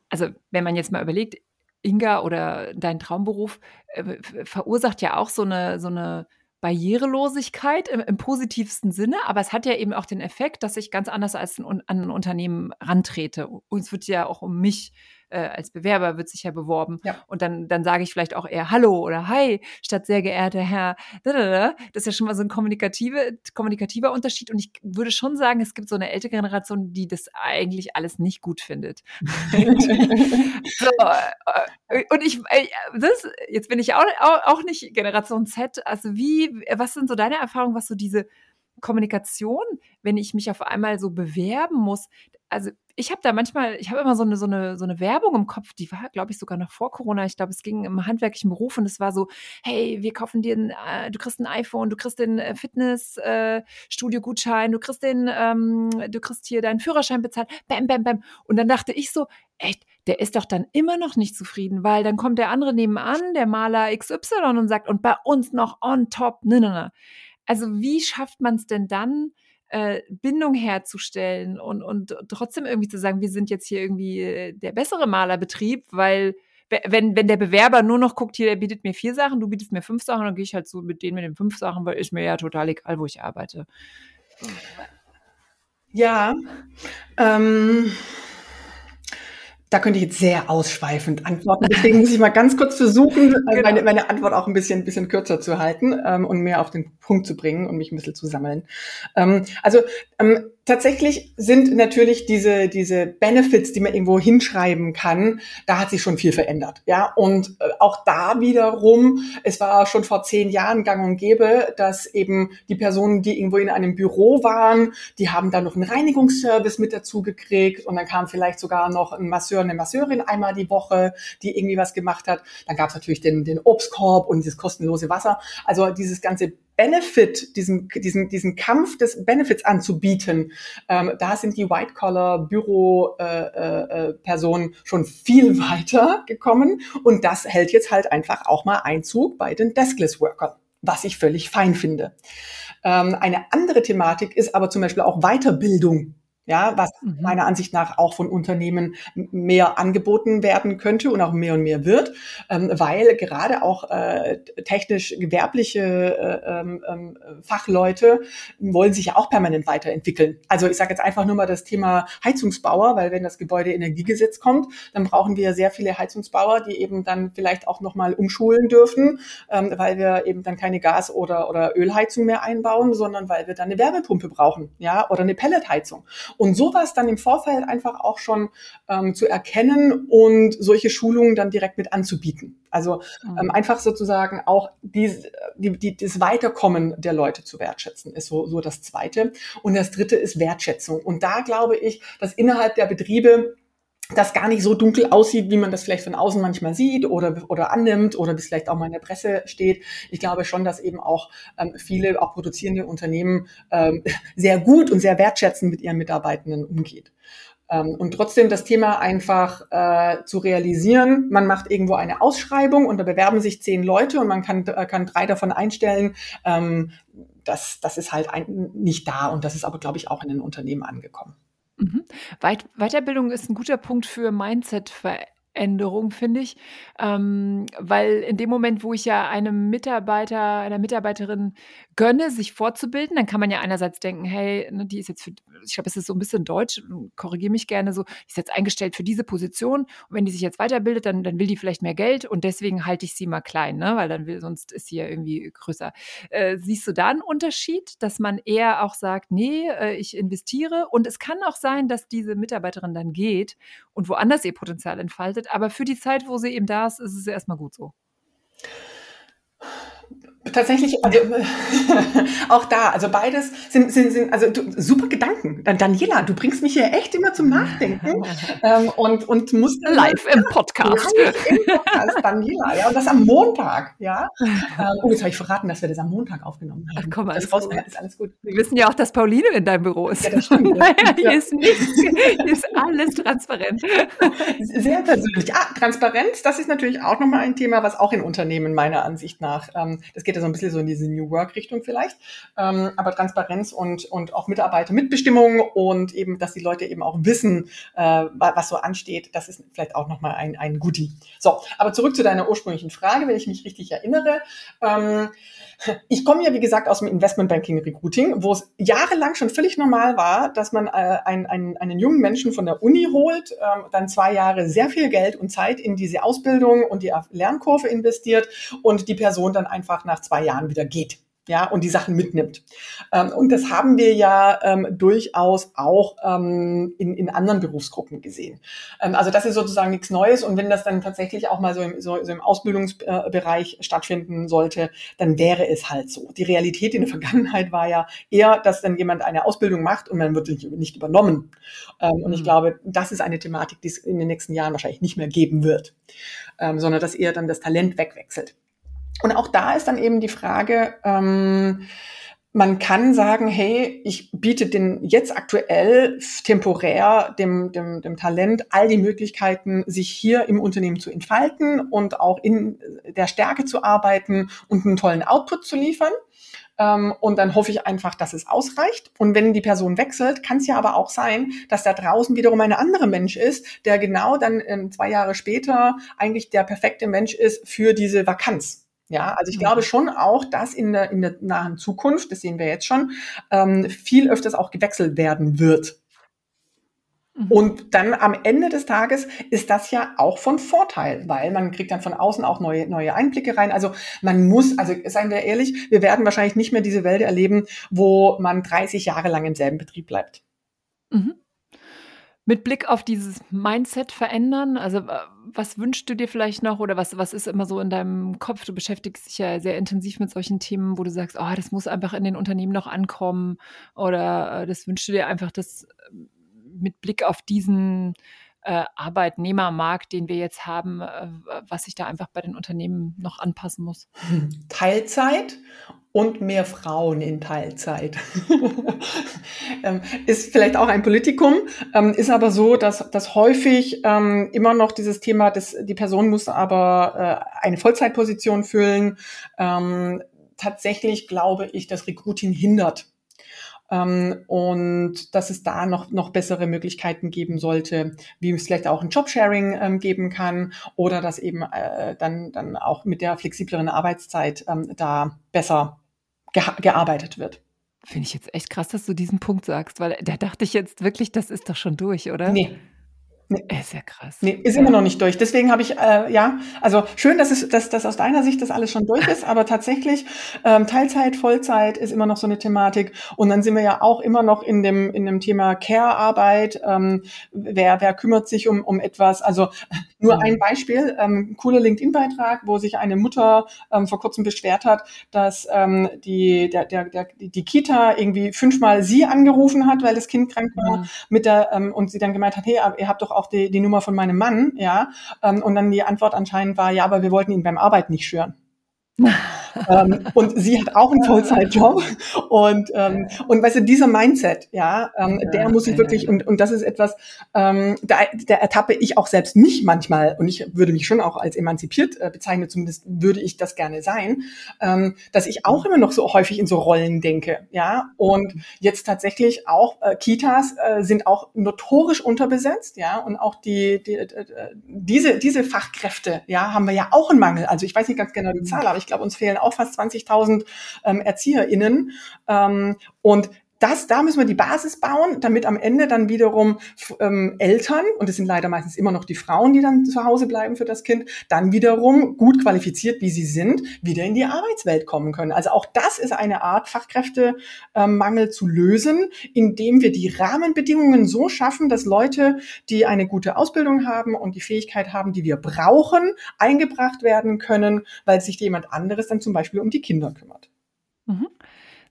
also wenn man jetzt mal überlegt, Inga oder dein Traumberuf äh, verursacht ja auch so eine, so eine Barrierelosigkeit im, im, positivsten Sinne, aber es hat ja eben auch den Effekt, dass ich ganz anders als ein, an ein Unternehmen rantrete. Uns wird ja auch um mich äh, als Bewerber wird sich ja beworben. Ja. Und dann, dann sage ich vielleicht auch eher Hallo oder Hi, statt sehr geehrter Herr. Das ist ja schon mal so ein kommunikative, kommunikativer Unterschied. Und ich würde schon sagen, es gibt so eine ältere Generation, die das eigentlich alles nicht gut findet. so, äh, und ich, äh, das, jetzt bin ich auch, auch nicht Generation Z. Also wie, was sind so deine Erfahrungen, was so diese Kommunikation, wenn ich mich auf einmal so bewerben muss. Also ich habe da manchmal, ich habe immer so eine, so, eine, so eine Werbung im Kopf, die war, glaube ich, sogar noch vor Corona. Ich glaube, es ging im handwerklichen Beruf und es war so, hey, wir kaufen dir, ein, äh, du kriegst ein iPhone, du kriegst den äh, Fitnessstudio-Gutschein, du kriegst den, ähm, du kriegst hier deinen Führerschein bezahlt, bam, bam, bam. Und dann dachte ich so, echt, der ist doch dann immer noch nicht zufrieden, weil dann kommt der andere nebenan, der Maler XY und sagt, und bei uns noch on top, ne, ne, ne. Also wie schafft man es denn dann, äh, Bindung herzustellen und, und trotzdem irgendwie zu sagen, wir sind jetzt hier irgendwie äh, der bessere Malerbetrieb, weil wenn, wenn der Bewerber nur noch guckt, hier, der bietet mir vier Sachen, du bietest mir fünf Sachen, dann gehe ich halt so mit denen mit den fünf Sachen, weil ist mir ja total egal, wo ich arbeite. Ja, ähm, da könnte ich jetzt sehr ausschweifend antworten. Deswegen muss ich mal ganz kurz versuchen, äh, genau. meine, meine, Antwort auch ein bisschen, ein bisschen kürzer zu halten ähm, und mehr auf den Punkt zu bringen und mich ein bisschen zu sammeln. Ähm, also ähm, tatsächlich sind natürlich diese, diese Benefits, die man irgendwo hinschreiben kann, da hat sich schon viel verändert. Ja, und äh, auch da wiederum, es war schon vor zehn Jahren gang und gäbe, dass eben die Personen, die irgendwo in einem Büro waren, die haben dann noch einen Reinigungsservice mit dazu gekriegt und dann kam vielleicht sogar noch ein Masseur, eine Masseurin einmal die Woche, die irgendwie was gemacht hat. Dann gab es natürlich den, den Obstkorb und dieses kostenlose Wasser. Also dieses ganze Benefit, diesen, diesen, diesen Kampf des Benefits anzubieten, ähm, da sind die White-Collar-Büro-Personen äh, äh, schon viel weiter gekommen. Und das hält jetzt halt einfach auch mal Einzug bei den Deskless-Workern, was ich völlig fein finde. Ähm, eine andere Thematik ist aber zum Beispiel auch Weiterbildung ja, was mhm. meiner Ansicht nach auch von Unternehmen mehr angeboten werden könnte und auch mehr und mehr wird, ähm, weil gerade auch äh, technisch gewerbliche äh, ähm, ähm, Fachleute wollen sich ja auch permanent weiterentwickeln. Also ich sage jetzt einfach nur mal das Thema Heizungsbauer, weil wenn das Gebäudeenergiegesetz kommt, dann brauchen wir sehr viele Heizungsbauer, die eben dann vielleicht auch nochmal umschulen dürfen, ähm, weil wir eben dann keine Gas- oder, oder Ölheizung mehr einbauen, sondern weil wir dann eine Wärmepumpe brauchen, ja, oder eine Pelletheizung. Und sowas dann im Vorfeld einfach auch schon ähm, zu erkennen und solche Schulungen dann direkt mit anzubieten. Also mhm. ähm, einfach sozusagen auch die, die, die, das Weiterkommen der Leute zu wertschätzen, ist so, so das Zweite. Und das Dritte ist Wertschätzung. Und da glaube ich, dass innerhalb der Betriebe das gar nicht so dunkel aussieht, wie man das vielleicht von außen manchmal sieht oder, oder annimmt oder es vielleicht auch mal in der Presse steht. Ich glaube schon, dass eben auch ähm, viele, auch produzierende Unternehmen ähm, sehr gut und sehr wertschätzend mit ihren Mitarbeitenden umgeht. Ähm, und trotzdem das Thema einfach äh, zu realisieren, man macht irgendwo eine Ausschreibung und da bewerben sich zehn Leute und man kann, äh, kann drei davon einstellen. Ähm, das, das ist halt ein, nicht da und das ist aber, glaube ich, auch in den Unternehmen angekommen. Mhm. Weit Weiterbildung ist ein guter Punkt für Mindset-Veränderung. Änderung, finde ich. Ähm, weil in dem Moment, wo ich ja einem Mitarbeiter, einer Mitarbeiterin gönne, sich fortzubilden, dann kann man ja einerseits denken, hey, ne, die ist jetzt für, ich glaube, es ist so ein bisschen deutsch, korrigiere mich gerne so, ist jetzt eingestellt für diese Position und wenn die sich jetzt weiterbildet, dann, dann will die vielleicht mehr Geld und deswegen halte ich sie mal klein, ne? weil dann will, sonst ist sie ja irgendwie größer. Äh, siehst du da einen Unterschied, dass man eher auch sagt, nee, äh, ich investiere und es kann auch sein, dass diese Mitarbeiterin dann geht und woanders ihr Potenzial entfaltet, aber für die Zeit, wo sie eben da ist, ist es erstmal gut so. Tatsächlich, also auch da, also beides sind, sind, sind also du, super Gedanken. Dann Daniela, du bringst mich hier echt immer zum Nachdenken ähm, und und musst live im Podcast. Live im Podcast, Daniela, ja und das am Montag, ja. Ähm, oh, jetzt habe ich verraten, dass wir das am Montag aufgenommen haben. Ach, komm, alles das raus, ist alles gut. Wir wissen ja auch, dass Pauline in deinem Büro ist. Ja, das stimmt. Das stimmt hier ist nichts, hier ist alles transparent. Sehr persönlich. Ah, Transparenz, das ist natürlich auch nochmal ein Thema, was auch in Unternehmen meiner Ansicht nach, ähm, das geht ja so ein bisschen so in diese New Work-Richtung vielleicht. Ähm, aber Transparenz und, und auch Mitarbeitermitbestimmung und eben, dass die Leute eben auch wissen, äh, was so ansteht, das ist vielleicht auch nochmal ein, ein Goodie. So, aber zurück zu deiner ursprünglichen Frage, wenn ich mich richtig erinnere. Ähm, ich komme ja, wie gesagt, aus dem Investmentbanking Recruiting, wo es jahrelang schon völlig normal war, dass man äh, einen, einen, einen jungen Menschen von der Uni holt, äh, dann zwei Jahre sehr viel Geld und Zeit in diese Ausbildung und die Lernkurve investiert und die Person dann einfach nach zwei Jahren wieder geht ja, und die Sachen mitnimmt. Ähm, und das haben wir ja ähm, durchaus auch ähm, in, in anderen Berufsgruppen gesehen. Ähm, also das ist sozusagen nichts Neues und wenn das dann tatsächlich auch mal so im, so, so im Ausbildungsbereich stattfinden sollte, dann wäre es halt so. Die Realität in der Vergangenheit war ja eher, dass dann jemand eine Ausbildung macht und man wird nicht übernommen. Ähm, und ich mhm. glaube, das ist eine Thematik, die es in den nächsten Jahren wahrscheinlich nicht mehr geben wird, ähm, sondern dass eher dann das Talent wegwechselt. Und auch da ist dann eben die Frage, ähm, man kann sagen, hey, ich biete den jetzt aktuell temporär dem, dem, dem Talent all die Möglichkeiten, sich hier im Unternehmen zu entfalten und auch in der Stärke zu arbeiten und einen tollen Output zu liefern. Ähm, und dann hoffe ich einfach, dass es ausreicht. Und wenn die Person wechselt, kann es ja aber auch sein, dass da draußen wiederum ein anderer Mensch ist, der genau dann ähm, zwei Jahre später eigentlich der perfekte Mensch ist für diese Vakanz. Ja, also ich glaube schon auch, dass in der, in der nahen Zukunft, das sehen wir jetzt schon, ähm, viel öfters auch gewechselt werden wird. Mhm. Und dann am Ende des Tages ist das ja auch von Vorteil, weil man kriegt dann von außen auch neue, neue Einblicke rein. Also man muss, also seien wir ehrlich, wir werden wahrscheinlich nicht mehr diese Welt erleben, wo man 30 Jahre lang im selben Betrieb bleibt. Mhm. Mit Blick auf dieses Mindset verändern, also äh, was wünschst du dir vielleicht noch oder was, was ist immer so in deinem Kopf? Du beschäftigst dich ja sehr intensiv mit solchen Themen, wo du sagst, oh, das muss einfach in den Unternehmen noch ankommen oder äh, das wünschst du dir einfach, dass ähm, mit Blick auf diesen äh, Arbeitnehmermarkt, den wir jetzt haben, äh, was sich da einfach bei den Unternehmen noch anpassen muss? Teilzeit und mehr Frauen in Teilzeit. ähm, ist vielleicht auch ein Politikum, ähm, ist aber so, dass, dass häufig ähm, immer noch dieses Thema, dass die Person muss aber äh, eine Vollzeitposition füllen. Tatsächlich glaube ich, dass Recruiting hindert ähm, und dass es da noch, noch bessere Möglichkeiten geben sollte, wie es vielleicht auch ein Jobsharing ähm, geben kann oder dass eben äh, dann, dann auch mit der flexibleren Arbeitszeit ähm, da besser ge gearbeitet wird. Finde ich jetzt echt krass, dass du diesen Punkt sagst, weil da dachte ich jetzt wirklich, das ist doch schon durch, oder? Nee, Nee. Ist ja krass. Nee, ist immer noch nicht durch. Deswegen habe ich, äh, ja, also schön, dass es, dass, dass aus deiner Sicht das alles schon durch ist, aber tatsächlich ähm, Teilzeit, Vollzeit ist immer noch so eine Thematik. Und dann sind wir ja auch immer noch in dem, in dem Thema Care-Arbeit. Ähm, wer, wer kümmert sich um, um etwas? Also nur mhm. ein Beispiel, ähm, cooler LinkedIn-Beitrag, wo sich eine Mutter ähm, vor kurzem beschwert hat, dass ähm, die, der, der, der, die Kita irgendwie fünfmal sie angerufen hat, weil das Kind krank war, mhm. mit der, ähm, und sie dann gemeint hat, hey, ihr habt doch auch die, die Nummer von meinem Mann, ja. Ähm, und dann die Antwort anscheinend war, ja, aber wir wollten ihn beim Arbeiten nicht stören. Ähm, und sie hat auch einen Vollzeitjob. Und, ähm, und weißt du, dieser Mindset, ja, ähm, ja der muss ich wirklich, und, und das ist etwas, ähm, da, da ertappe ich auch selbst mich manchmal, und ich würde mich schon auch als emanzipiert äh, bezeichnen, zumindest würde ich das gerne sein, ähm, dass ich auch immer noch so häufig in so Rollen denke, ja. Und jetzt tatsächlich auch äh, Kitas äh, sind auch notorisch unterbesetzt, ja, und auch die, die äh, diese, diese Fachkräfte, ja, haben wir ja auch einen Mangel. Also ich weiß nicht ganz genau die Zahl, aber ich glaube, uns fehlen auch fast 20.000 ähm, ErzieherInnen. Ähm, und das, da müssen wir die Basis bauen, damit am Ende dann wiederum ähm, Eltern, und es sind leider meistens immer noch die Frauen, die dann zu Hause bleiben für das Kind, dann wiederum gut qualifiziert, wie sie sind, wieder in die Arbeitswelt kommen können. Also auch das ist eine Art, Fachkräftemangel zu lösen, indem wir die Rahmenbedingungen so schaffen, dass Leute, die eine gute Ausbildung haben und die Fähigkeit haben, die wir brauchen, eingebracht werden können, weil sich jemand anderes dann zum Beispiel um die Kinder kümmert. Mhm.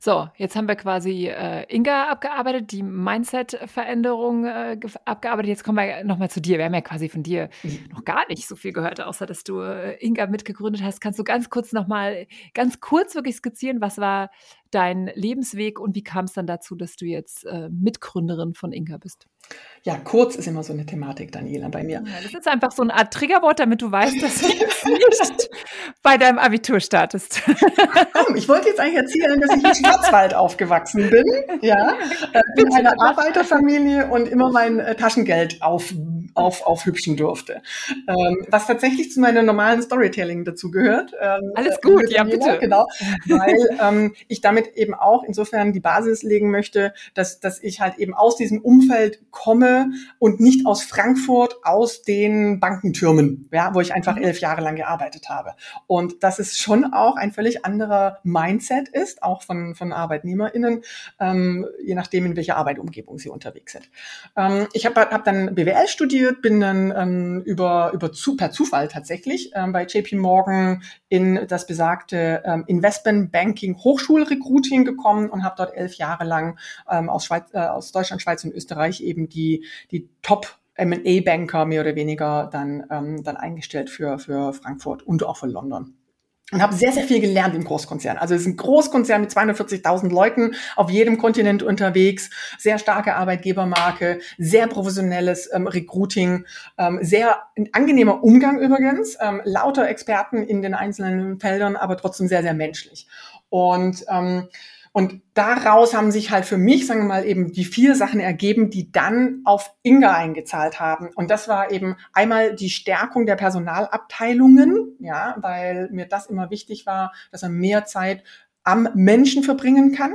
So, jetzt haben wir quasi äh, Inga abgearbeitet, die Mindset-Veränderung äh, abgearbeitet. Jetzt kommen wir nochmal zu dir. Wir haben ja quasi von dir mhm. noch gar nicht so viel gehört, außer dass du äh, Inga mitgegründet hast. Kannst du ganz kurz nochmal, ganz kurz wirklich skizzieren, was war dein Lebensweg und wie kam es dann dazu, dass du jetzt äh, Mitgründerin von Inga bist? Ja, kurz ist immer so eine Thematik, Daniela, bei mir. Ja, das ist einfach so eine Art Triggerwort, damit du weißt, dass du jetzt nicht bei deinem Abitur startest. Komm, ich wollte jetzt eigentlich erzählen, dass ich in Schwarzwald aufgewachsen bin, ja, äh, in einer Arbeiterfamilie und immer mein äh, Taschengeld auf, auf, aufhübschen durfte. Ähm, was tatsächlich zu meiner normalen Storytelling dazu gehört. Ähm, Alles gut, ja, bitte. Genau, weil ähm, ich damit damit eben auch insofern die Basis legen möchte, dass, dass ich halt eben aus diesem Umfeld komme und nicht aus Frankfurt, aus den Bankentürmen, ja, wo ich einfach mhm. elf Jahre lang gearbeitet habe. Und dass es schon auch ein völlig anderer Mindset ist, auch von, von ArbeitnehmerInnen, ähm, je nachdem, in welcher Arbeitumgebung sie unterwegs sind. Ähm, ich habe hab dann BWL studiert, bin dann ähm, über, über zu, per Zufall tatsächlich ähm, bei JP Morgan in das besagte ähm, Investment Banking Hochschulrecruiting gekommen und habe dort elf Jahre lang ähm, aus, Schweiz, äh, aus Deutschland, Schweiz und Österreich eben die, die Top M&A-Banker mehr oder weniger dann, ähm, dann eingestellt für, für Frankfurt und auch für London und habe sehr, sehr viel gelernt im Großkonzern. Also es ist ein Großkonzern mit 240.000 Leuten auf jedem Kontinent unterwegs, sehr starke Arbeitgebermarke, sehr professionelles ähm, Recruiting, ähm, sehr angenehmer Umgang übrigens, ähm, lauter Experten in den einzelnen Feldern, aber trotzdem sehr, sehr menschlich. Und ähm, und daraus haben sich halt für mich, sagen wir mal, eben die vier Sachen ergeben, die dann auf Inga eingezahlt haben. Und das war eben einmal die Stärkung der Personalabteilungen, ja, weil mir das immer wichtig war, dass man mehr Zeit am Menschen verbringen kann.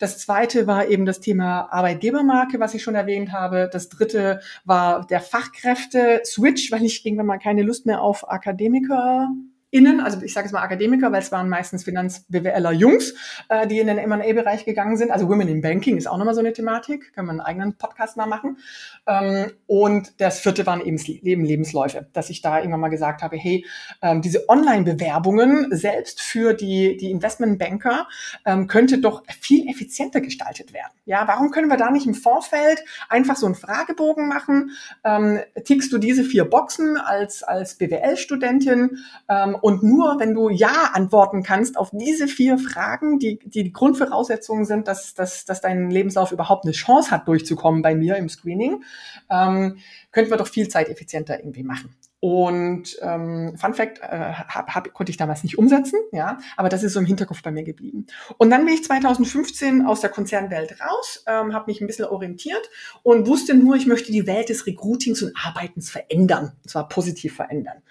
Das zweite war eben das Thema Arbeitgebermarke, was ich schon erwähnt habe. Das dritte war der Fachkräfte-Switch, weil ich irgendwann mal keine Lust mehr auf Akademiker innen, also ich sage es mal Akademiker, weil es waren meistens Finanz-BWLer Jungs, äh, die in den M&A-Bereich gegangen sind. Also Women in Banking ist auch nochmal so eine Thematik, können wir einen eigenen Podcast mal machen. Ähm, und das vierte waren eben Leben, Lebensläufe, dass ich da irgendwann mal gesagt habe, hey, ähm, diese Online-Bewerbungen selbst für die, die Investmentbanker ähm, könnte doch viel effizienter gestaltet werden. Ja, warum können wir da nicht im Vorfeld einfach so einen Fragebogen machen? Ähm, tickst du diese vier Boxen als, als BWL-Studentin? Ähm, und nur wenn du Ja antworten kannst auf diese vier Fragen, die die, die Grundvoraussetzungen sind, dass, dass, dass dein Lebenslauf überhaupt eine Chance hat, durchzukommen bei mir im Screening, ähm, könnten wir doch viel zeiteffizienter irgendwie machen. Und ähm, Fun Fact äh, hab, hab, konnte ich damals nicht umsetzen, ja, aber das ist so im Hinterkopf bei mir geblieben. Und dann bin ich 2015 aus der Konzernwelt raus, ähm, habe mich ein bisschen orientiert und wusste nur, ich möchte die Welt des Recruitings und Arbeitens verändern, und zwar positiv verändern.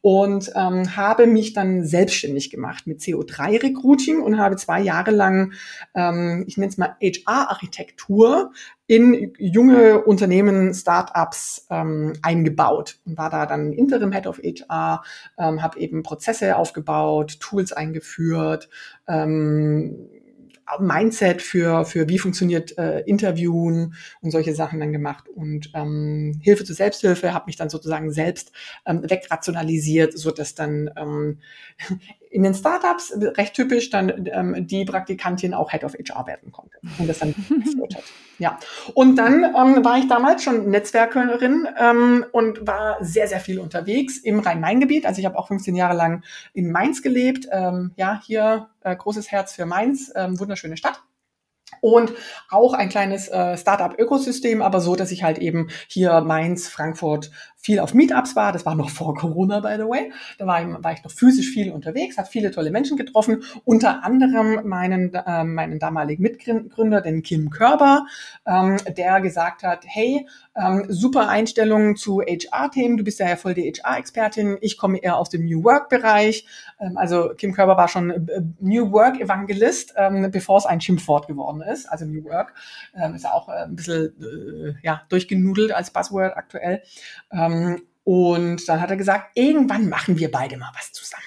Und ähm, habe mich dann selbstständig gemacht mit CO3-Recruiting und habe zwei Jahre lang, ähm, ich nenne es mal HR-Architektur, in junge Unternehmen, Startups ähm, eingebaut und war da dann Interim Head of HR, ähm, habe eben Prozesse aufgebaut, Tools eingeführt, ähm, Mindset für, für wie funktioniert äh, Interviewen und solche Sachen dann gemacht und ähm, Hilfe zur Selbsthilfe, habe mich dann sozusagen selbst ähm, wegrationalisiert, so dass dann ähm, in den Startups recht typisch dann ähm, die Praktikantin auch Head of HR werden konnte und das dann geführt hat. Ja, und dann ähm, war ich damals schon Netzwerkerin ähm, und war sehr, sehr viel unterwegs im Rhein-Main-Gebiet. Also ich habe auch 15 Jahre lang in Mainz gelebt. Ähm, ja, hier äh, großes Herz für Mainz, ähm, wunderschöne Stadt und auch ein kleines äh, Startup-Ökosystem, aber so, dass ich halt eben hier Mainz, Frankfurt viel auf Meetups war. Das war noch vor Corona, by the way. Da war ich, war ich noch physisch viel unterwegs, habe viele tolle Menschen getroffen, unter anderem meinen, äh, meinen damaligen Mitgründer, den Kim Körber, ähm, der gesagt hat, hey, ähm, super Einstellung zu HR-Themen. Du bist ja, ja voll die HR-Expertin. Ich komme eher aus dem New Work-Bereich. Ähm, also Kim Körber war schon äh, New Work-Evangelist, ähm, bevor es ein Schimpfwort geworden ist. Also New Work ähm, ist auch äh, ein bisschen äh, ja, durchgenudelt als Buzzword aktuell. Ähm, und dann hat er gesagt, irgendwann machen wir beide mal was zusammen.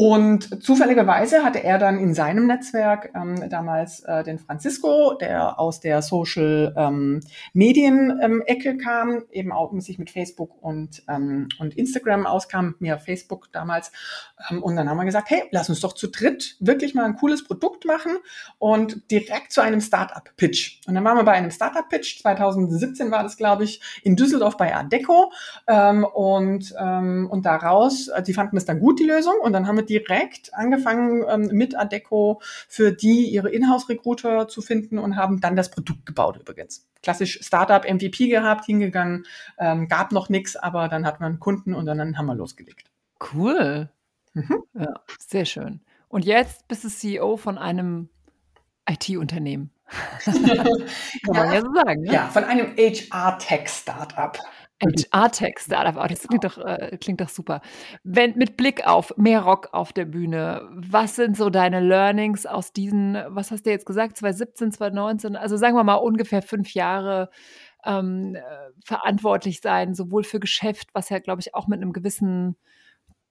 Und zufälligerweise hatte er dann in seinem Netzwerk ähm, damals äh, den Francisco, der aus der Social ähm, Medien ähm, Ecke kam, eben auch sich mit Facebook und, ähm, und Instagram auskam, mehr Facebook damals. Ähm, und dann haben wir gesagt, hey, lass uns doch zu dritt wirklich mal ein cooles Produkt machen und direkt zu einem Startup-Pitch. Und dann waren wir bei einem Startup-Pitch, 2017 war das, glaube ich, in Düsseldorf bei Adeco. Ähm, und, ähm, und daraus, äh, die fanden es dann gut, die Lösung. Und dann haben wir direkt angefangen ähm, mit Adeco für die ihre Inhouse-Recruiter zu finden und haben dann das Produkt gebaut übrigens. Klassisch Startup MVP gehabt, hingegangen, ähm, gab noch nichts, aber dann hat man Kunden und dann haben wir losgelegt. Cool. Mhm. Ja, sehr schön. Und jetzt bist du CEO von einem IT-Unternehmen. Kann man ja so sagen. Ne? Ja, von einem HR-Tech-Startup. HR-Tech-Startup, oh, das klingt doch, äh, klingt doch super. Wenn, mit Blick auf mehr Rock auf der Bühne, was sind so deine Learnings aus diesen, was hast du jetzt gesagt, 2017, 2019, also sagen wir mal ungefähr fünf Jahre ähm, äh, verantwortlich sein, sowohl für Geschäft, was ja, glaube ich, auch mit einem gewissen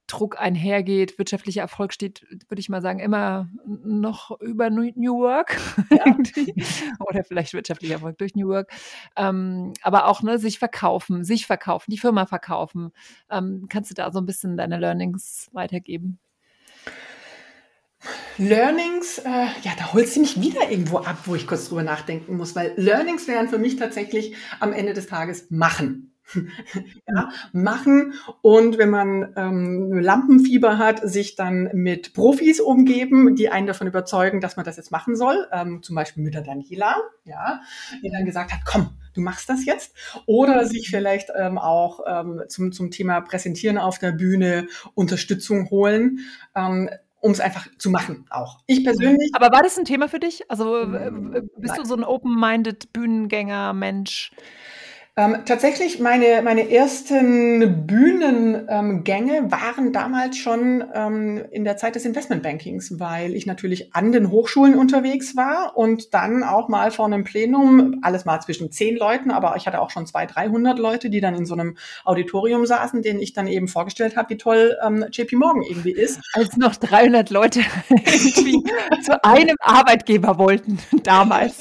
Druck einhergeht. Wirtschaftlicher Erfolg steht, würde ich mal sagen, immer noch über New Work ja. oder vielleicht wirtschaftlicher Erfolg durch New Work. Ähm, aber auch ne, sich verkaufen, sich verkaufen, die Firma verkaufen. Ähm, kannst du da so ein bisschen deine Learnings weitergeben? Learnings, äh, ja, da holst du mich wieder irgendwo ab, wo ich kurz drüber nachdenken muss, weil Learnings wären für mich tatsächlich am Ende des Tages machen ja, machen und wenn man ähm, Lampenfieber hat, sich dann mit Profis umgeben, die einen davon überzeugen, dass man das jetzt machen soll, ähm, zum Beispiel mit der Daniela, ja, die dann gesagt hat, komm, du machst das jetzt, oder sich vielleicht ähm, auch ähm, zum, zum Thema Präsentieren auf der Bühne Unterstützung holen. Ähm, um es einfach zu machen auch. Ich persönlich. Aber war das ein Thema für dich? Also bist Nein. du so ein open-minded Bühnengänger Mensch? Ähm, tatsächlich, meine, meine ersten Bühnengänge ähm, waren damals schon ähm, in der Zeit des Investmentbankings, weil ich natürlich an den Hochschulen unterwegs war und dann auch mal vor einem Plenum, alles mal zwischen zehn Leuten, aber ich hatte auch schon zwei, dreihundert Leute, die dann in so einem Auditorium saßen, denen ich dann eben vorgestellt habe, wie toll ähm, JP Morgan irgendwie ist. Als noch 300 Leute irgendwie zu einem Arbeitgeber wollten damals.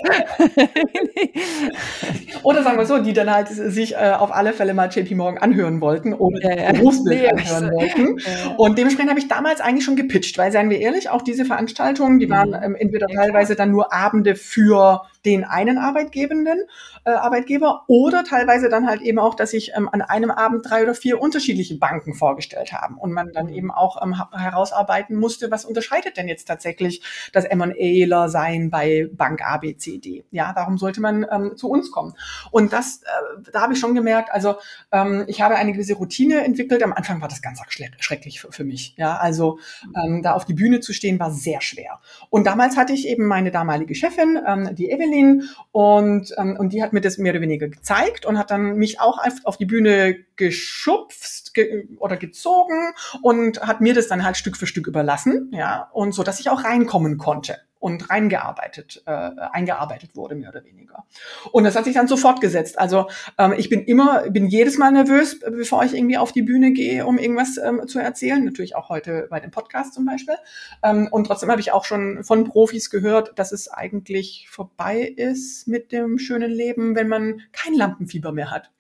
Oder sagen wir so, die dann halt sich äh, auf alle Fälle mal JP Morgan anhören wollten oder ja, ja. Berufsbild nee, anhören wollten. Ja. Und dementsprechend habe ich damals eigentlich schon gepitcht, weil, seien wir ehrlich, auch diese Veranstaltungen, die waren mhm. ähm, entweder teilweise dann nur Abende für den einen Arbeitgebenden, äh, Arbeitgeber oder teilweise dann halt eben auch, dass ich ähm, an einem Abend drei oder vier unterschiedliche Banken vorgestellt haben und man dann mhm. eben auch ähm, herausarbeiten musste, was unterscheidet denn jetzt tatsächlich das M&Aler sein bei Bank A, B, C, D? Ja, warum sollte man ähm, zu uns kommen? Und das, äh, da habe ich schon gemerkt, also ähm, ich habe eine gewisse Routine entwickelt. Am Anfang war das ganz schrecklich für, für mich. Ja, also ähm, da auf die Bühne zu stehen war sehr schwer. Und damals hatte ich eben meine damalige Chefin, ähm, die Evelyn, Evelyn und, ähm, und die hat mir das mehr oder weniger gezeigt und hat dann mich auch auf die Bühne geschubst ge oder gezogen und hat mir das dann halt Stück für Stück überlassen, ja, und so, dass ich auch reinkommen konnte und reingearbeitet, äh, eingearbeitet wurde, mehr oder weniger. Und das hat sich dann so fortgesetzt. Also ähm, ich bin immer, bin jedes Mal nervös, bevor ich irgendwie auf die Bühne gehe, um irgendwas ähm, zu erzählen. Natürlich auch heute bei dem Podcast zum Beispiel. Ähm, und trotzdem habe ich auch schon von Profis gehört, dass es eigentlich vorbei ist mit dem schönen Leben, wenn man kein Lampenfieber mehr hat.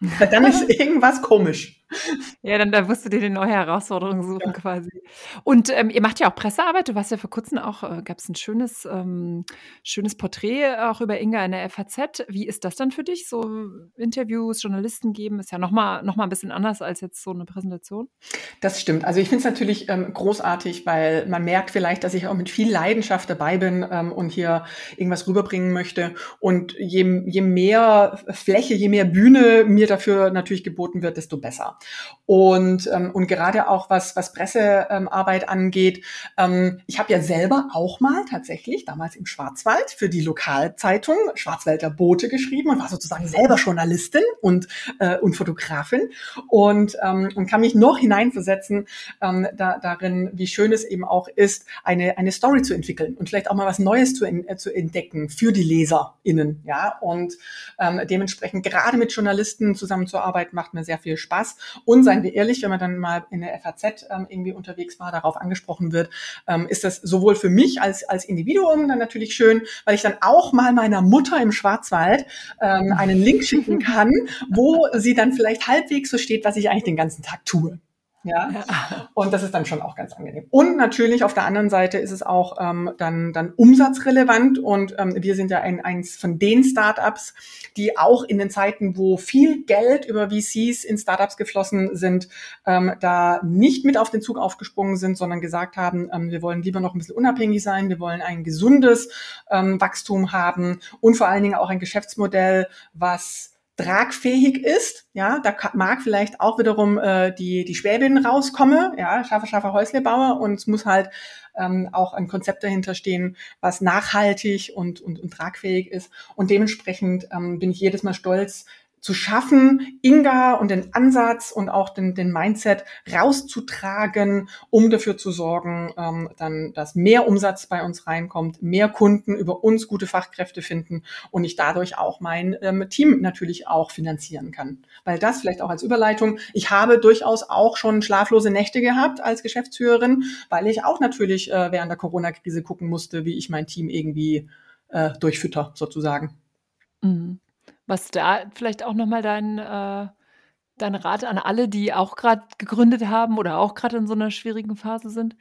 dann ist irgendwas komisch. Ja, dann da musst du dir eine neue Herausforderung suchen ja. quasi. Und ähm, ihr macht ja auch Pressearbeit. Du warst ja vor kurzem auch, äh, gab es ein schönes, ähm, schönes Porträt auch über Inga in der FAZ. Wie ist das dann für dich? So Interviews, Journalisten geben, ist ja nochmal noch mal ein bisschen anders als jetzt so eine Präsentation. Das stimmt. Also ich finde es natürlich ähm, großartig, weil man merkt vielleicht, dass ich auch mit viel Leidenschaft dabei bin ähm, und hier irgendwas rüberbringen möchte. Und je, je mehr Fläche, je mehr Bühne mir dafür natürlich geboten wird, desto besser. Und, ähm, und gerade auch was, was Pressearbeit ähm, angeht, ähm, ich habe ja selber auch mal tatsächlich damals im Schwarzwald für die Lokalzeitung Schwarzwälder Bote geschrieben und war sozusagen selber Journalistin und, äh, und Fotografin und, ähm, und kann mich noch hineinversetzen ähm, da, darin, wie schön es eben auch ist, eine, eine Story zu entwickeln und vielleicht auch mal was Neues zu, in, äh, zu entdecken für die LeserInnen. Ja? Und ähm, dementsprechend gerade mit Journalisten zusammenzuarbeiten, macht mir sehr viel Spaß. Und seien wir ehrlich, wenn man dann mal in der FAZ ähm, irgendwie unterwegs war, darauf angesprochen wird, ähm, ist das sowohl für mich als, als Individuum dann natürlich schön, weil ich dann auch mal meiner Mutter im Schwarzwald ähm, einen Link schicken kann, wo sie dann vielleicht halbwegs so steht, was ich eigentlich den ganzen Tag tue. Ja? ja. Und das ist dann schon auch ganz angenehm. Und natürlich auf der anderen Seite ist es auch ähm, dann, dann umsatzrelevant und ähm, wir sind ja ein, eins von den Startups, die auch in den Zeiten, wo viel Geld über VCs in Startups geflossen sind, ähm, da nicht mit auf den Zug aufgesprungen sind, sondern gesagt haben, ähm, wir wollen lieber noch ein bisschen unabhängig sein, wir wollen ein gesundes ähm, Wachstum haben und vor allen Dingen auch ein Geschäftsmodell, was tragfähig ist. Ja, da mag vielleicht auch wiederum äh, die, die Schwäbin rauskomme, ja, scharfer, scharfer Häuslebauer und es muss halt ähm, auch ein Konzept dahinter stehen, was nachhaltig und, und, und tragfähig ist. Und dementsprechend ähm, bin ich jedes Mal stolz, zu schaffen, Inga und den Ansatz und auch den, den Mindset rauszutragen, um dafür zu sorgen, ähm, dann, dass mehr Umsatz bei uns reinkommt, mehr Kunden über uns gute Fachkräfte finden und ich dadurch auch mein ähm, Team natürlich auch finanzieren kann. Weil das vielleicht auch als Überleitung, ich habe durchaus auch schon schlaflose Nächte gehabt als Geschäftsführerin, weil ich auch natürlich äh, während der Corona-Krise gucken musste, wie ich mein Team irgendwie äh, durchfütter, sozusagen. Mhm. Was da vielleicht auch nochmal dein, äh, dein Rat an alle, die auch gerade gegründet haben oder auch gerade in so einer schwierigen Phase sind?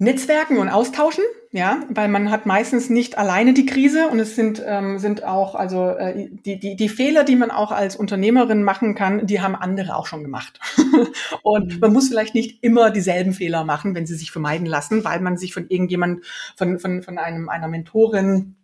Netzwerken und austauschen, ja, weil man hat meistens nicht alleine die Krise und es sind, ähm, sind auch, also äh, die, die, die Fehler, die man auch als Unternehmerin machen kann, die haben andere auch schon gemacht. und mhm. man muss vielleicht nicht immer dieselben Fehler machen, wenn sie sich vermeiden lassen, weil man sich von irgendjemand, von, von, von einem, einer Mentorin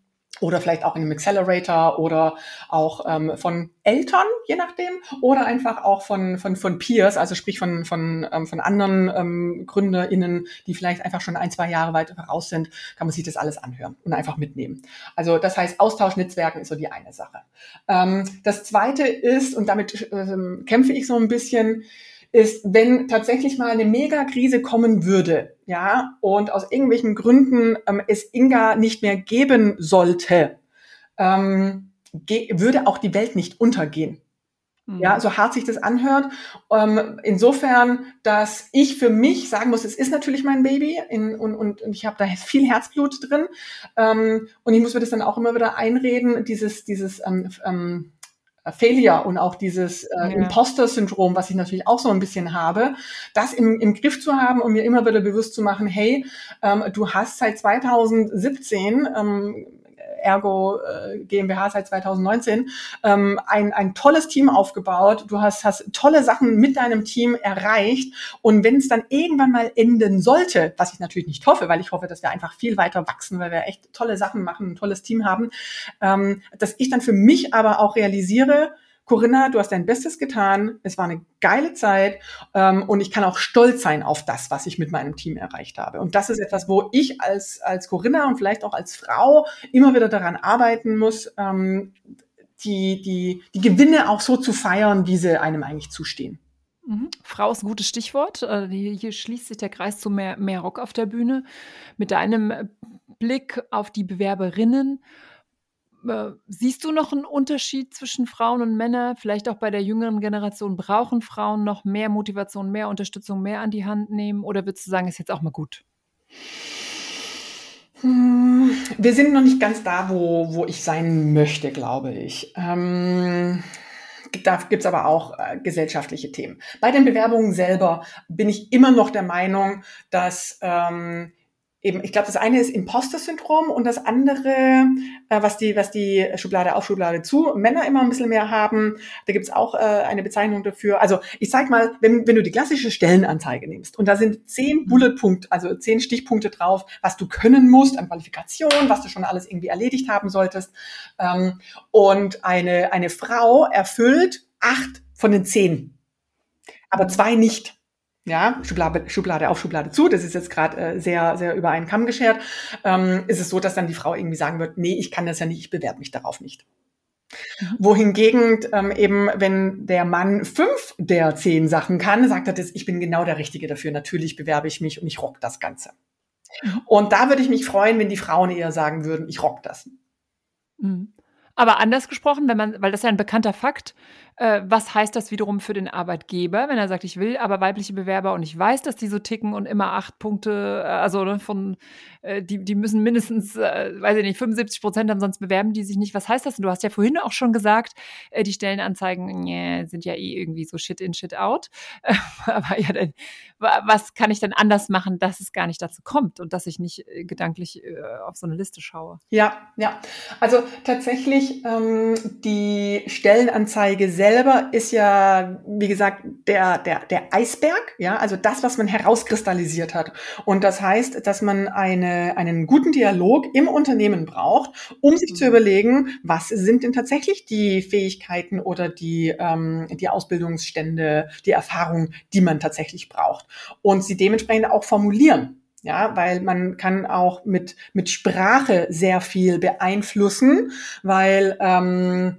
oder vielleicht auch in einem Accelerator oder auch ähm, von Eltern, je nachdem, oder einfach auch von, von, von Peers, also sprich von, von, ähm, von anderen ähm, GründerInnen, die vielleicht einfach schon ein, zwei Jahre weit voraus sind, kann man sich das alles anhören und einfach mitnehmen. Also das heißt, Austausch, Netzwerken ist so die eine Sache. Ähm, das zweite ist, und damit ähm, kämpfe ich so ein bisschen, ist, wenn tatsächlich mal eine Megakrise kommen würde, ja, und aus irgendwelchen Gründen ähm, es Inga nicht mehr geben sollte, ähm, würde auch die Welt nicht untergehen. Mhm. Ja, so hart sich das anhört. Ähm, insofern, dass ich für mich sagen muss, es ist natürlich mein Baby in, und, und, und ich habe da viel Herzblut drin. Ähm, und ich muss mir das dann auch immer wieder einreden, dieses, dieses ähm, ähm, Failure und auch dieses äh, ja. Imposter-Syndrom, was ich natürlich auch so ein bisschen habe, das im, im Griff zu haben und mir immer wieder bewusst zu machen, hey, ähm, du hast seit 2017 ähm, Ergo äh, GmbH seit 2019, ähm, ein, ein tolles Team aufgebaut. Du hast, hast tolle Sachen mit deinem Team erreicht. Und wenn es dann irgendwann mal enden sollte, was ich natürlich nicht hoffe, weil ich hoffe, dass wir einfach viel weiter wachsen, weil wir echt tolle Sachen machen, ein tolles Team haben, ähm, dass ich dann für mich aber auch realisiere, Corinna, du hast dein Bestes getan. Es war eine geile Zeit ähm, und ich kann auch stolz sein auf das, was ich mit meinem Team erreicht habe. Und das ist etwas, wo ich als, als Corinna und vielleicht auch als Frau immer wieder daran arbeiten muss, ähm, die, die, die Gewinne auch so zu feiern, wie sie einem eigentlich zustehen. Mhm. Frau ist ein gutes Stichwort. Äh, hier schließt sich der Kreis zu mehr, mehr Rock auf der Bühne. Mit deinem Blick auf die Bewerberinnen äh, siehst du noch einen Unterschied zwischen Frauen und Männern? Vielleicht auch bei der jüngeren Generation brauchen Frauen noch mehr Motivation, mehr Unterstützung, mehr an die Hand nehmen? Oder würdest du sagen, ist jetzt auch mal gut? Hm, wir sind noch nicht ganz da, wo, wo ich sein möchte, glaube ich. Ähm, da gibt's aber auch äh, gesellschaftliche Themen. Bei den Bewerbungen selber bin ich immer noch der Meinung, dass ähm, eben, ich glaube, das eine ist Imposter-Syndrom und das andere, äh, was die, was die Schublade auf, Schublade zu, Männer immer ein bisschen mehr haben, da gibt's auch äh, eine Bezeichnung dafür. Also ich sag mal, wenn, wenn du die klassische Stellenanzeige nimmst und da sind zehn mhm. Bullet-Punkte, also zehn Stichpunkte drauf, was du können musst an Qualifikation, was du schon alles irgendwie erledigt haben solltest. Ähm, und eine, eine Frau erfüllt acht von den zehn, aber zwei nicht. Ja, Schublade, Schublade auf, Schublade zu. Das ist jetzt gerade äh, sehr, sehr über einen Kamm geschert. Ähm, ist es so, dass dann die Frau irgendwie sagen wird, nee, ich kann das ja nicht, ich bewerbe mich darauf nicht. Mhm. Wohingegen ähm, eben, wenn der Mann fünf der zehn Sachen kann, sagt er das, ich bin genau der Richtige dafür. Natürlich bewerbe ich mich und ich rock das Ganze. Mhm. Und da würde ich mich freuen, wenn die Frauen eher sagen würden, ich rock das. Mhm. Aber anders gesprochen, wenn man, weil das ist ja ein bekannter Fakt, äh, was heißt das wiederum für den Arbeitgeber, wenn er sagt, ich will aber weibliche Bewerber und ich weiß, dass die so ticken und immer acht Punkte, äh, also ne, von, äh, die, die müssen mindestens, äh, weiß ich nicht, 75 Prozent haben, sonst bewerben die sich nicht. Was heißt das? Du hast ja vorhin auch schon gesagt, äh, die Stellenanzeigen nee, sind ja eh irgendwie so shit in, shit out. aber ja, dann, was kann ich denn anders machen, dass es gar nicht dazu kommt und dass ich nicht gedanklich auf so eine Liste schaue? Ja, ja. Also tatsächlich ähm, die Stellenanzeige selbst selber ist ja, wie gesagt, der, der, der Eisberg, ja, also das, was man herauskristallisiert hat. Und das heißt, dass man eine, einen guten Dialog im Unternehmen braucht, um sich zu mhm. überlegen, was sind denn tatsächlich die Fähigkeiten oder die, ähm, die Ausbildungsstände, die Erfahrung, die man tatsächlich braucht. Und sie dementsprechend auch formulieren. Ja, weil man kann auch mit, mit Sprache sehr viel beeinflussen, weil ähm,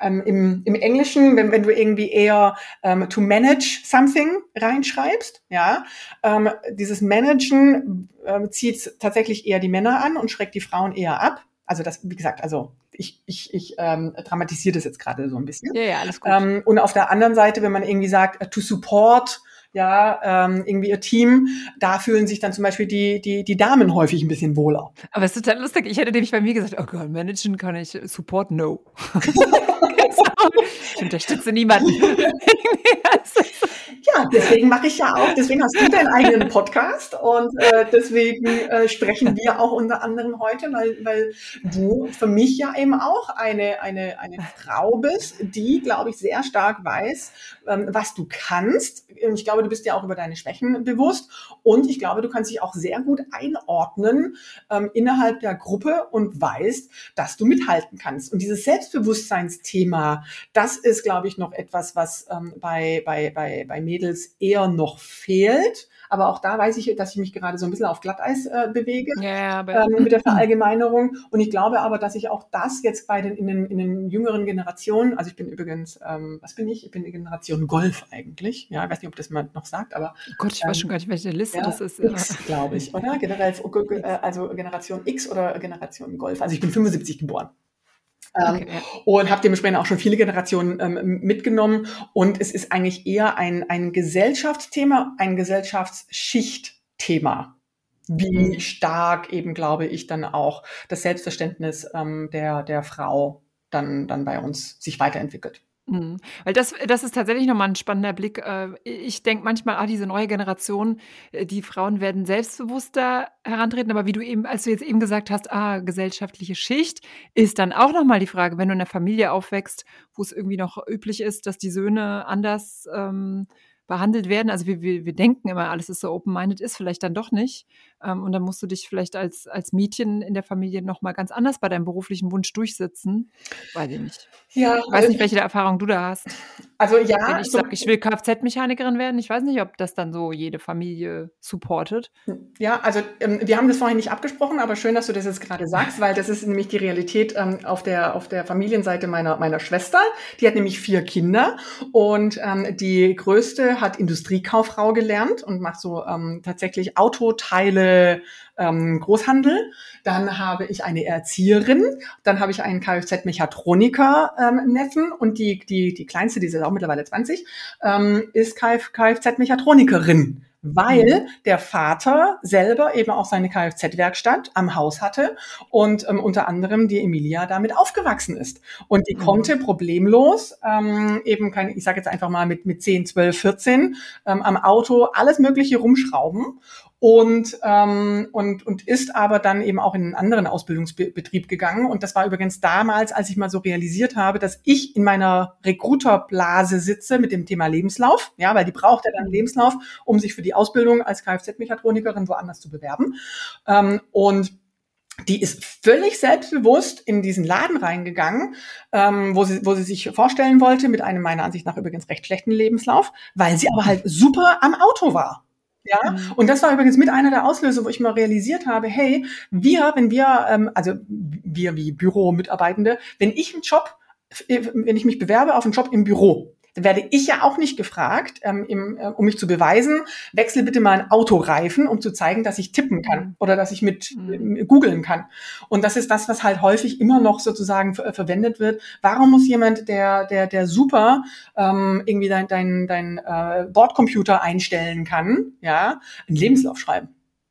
ähm, im, im Englischen, wenn, wenn du irgendwie eher ähm, to manage something reinschreibst, ja, ähm, dieses Managen äh, zieht tatsächlich eher die Männer an und schreckt die Frauen eher ab. Also das, wie gesagt, also ich, ich, ich ähm, dramatisiere das jetzt gerade so ein bisschen. Ja, ja, alles gut. Ähm, und auf der anderen Seite, wenn man irgendwie sagt, uh, to support ja, ähm, irgendwie ihr Team, da fühlen sich dann zum Beispiel die, die, die Damen häufig ein bisschen wohler. Aber es ist total lustig. Ich hätte nämlich bei mir gesagt, oh Gott, managen kann ich, Support no. ich unterstütze niemanden. ja, deswegen mache ich ja auch, deswegen hast du deinen eigenen Podcast und äh, deswegen äh, sprechen wir auch unter anderem heute, weil, weil du für mich ja eben auch eine, eine, eine Frau bist, die, glaube ich, sehr stark weiß, ähm, was du kannst. Ich glaube, du bist ja auch über deine Schwächen bewusst und ich glaube, du kannst dich auch sehr gut einordnen ähm, innerhalb der Gruppe und weißt, dass du mithalten kannst. Und dieses Selbstbewusstseinsthema, das ist, glaube ich, noch etwas, was ähm, bei, bei, bei, bei Mädels eher noch fehlt. Aber auch da weiß ich, dass ich mich gerade so ein bisschen auf Glatteis äh, bewege ja, ähm, mit der Verallgemeinerung. Und ich glaube aber, dass ich auch das jetzt bei den in den, in den jüngeren Generationen, also ich bin übrigens, ähm, was bin ich? Ich bin die Generation Golf eigentlich. Ja, ich weiß nicht, ob das man noch sagt, aber. Oh Gott, ich ähm, weiß schon gar nicht, welche Liste ja, das ist. X, glaube ich, oder? Generell, äh, also Generation X oder Generation Golf. Also ich bin 75 geboren. Ähm, okay. und habe dementsprechend auch schon viele Generationen ähm, mitgenommen. Und es ist eigentlich eher ein, ein Gesellschaftsthema, ein Gesellschaftsschichtthema. Wie mhm. stark eben, glaube ich, dann auch das Selbstverständnis ähm, der, der Frau dann, dann bei uns sich weiterentwickelt. Mhm. Weil das, das ist tatsächlich nochmal ein spannender Blick. Äh, ich denke manchmal, ah, diese neue Generation, äh, die Frauen werden selbstbewusster herantreten, aber wie du eben, als du jetzt eben gesagt hast, ah, gesellschaftliche Schicht, ist dann auch nochmal die Frage, wenn du in einer Familie aufwächst, wo es irgendwie noch üblich ist, dass die Söhne anders ähm, behandelt werden. Also wir, wir, wir denken immer, alles ist so open-minded, ist vielleicht dann doch nicht. Ähm, und dann musst du dich vielleicht als, als Mädchen in der Familie nochmal ganz anders bei deinem beruflichen Wunsch durchsetzen. Weiß ich nicht. Ja. Ich weiß nicht, welche Erfahrung du da hast. Also ja. Wenn ich so, sage, ich will Kfz-Mechanikerin werden, ich weiß nicht, ob das dann so jede Familie supportet. Ja, also ähm, wir haben das vorhin nicht abgesprochen, aber schön, dass du das jetzt gerade sagst, weil das ist nämlich die Realität ähm, auf, der, auf der Familienseite meiner, meiner Schwester. Die hat nämlich vier Kinder und ähm, die größte hat Industriekauffrau gelernt und macht so ähm, tatsächlich Autoteile ähm, Großhandel. Dann habe ich eine Erzieherin. Dann habe ich einen Kfz-Mechatroniker-Neffen. Ähm, und die, die, die kleinste, die ist auch mittlerweile 20, ähm, ist Kf Kfz-Mechatronikerin. weil mhm. der Vater selber eben auch seine Kfz-Werkstatt am Haus hatte und ähm, unter anderem die Emilia damit aufgewachsen ist. Und die mhm. konnte problemlos ähm, eben, kein, ich sage jetzt einfach mal mit, mit 10, 12, 14 ähm, am Auto alles Mögliche rumschrauben und, ähm, und, und ist aber dann eben auch in einen anderen Ausbildungsbetrieb gegangen. Und das war übrigens damals, als ich mal so realisiert habe, dass ich in meiner Recruiterblase sitze mit dem Thema Lebenslauf, ja, weil die braucht ja dann einen Lebenslauf, um sich für die Ausbildung als Kfz-Mechatronikerin woanders zu bewerben. Ähm, und die ist völlig selbstbewusst in diesen Laden reingegangen, ähm, wo, sie, wo sie sich vorstellen wollte, mit einem meiner Ansicht nach übrigens recht schlechten Lebenslauf, weil sie aber halt super am Auto war. Ja, mhm. und das war übrigens mit einer der Auslöser, wo ich mal realisiert habe, hey, wir, wenn wir, ähm, also wir wie Büromitarbeitende, wenn ich einen Job, äh, wenn ich mich bewerbe auf einen Job im Büro, werde ich ja auch nicht gefragt, ähm, im, äh, um mich zu beweisen, wechsel bitte mal ein Autoreifen, um zu zeigen, dass ich tippen kann mhm. oder dass ich mit mhm. äh, googeln kann. Und das ist das, was halt häufig immer noch sozusagen ver verwendet wird. Warum muss jemand, der, der, der super ähm, irgendwie dein, dein, dein äh, Bordcomputer einstellen kann, ja, einen Lebenslauf schreiben?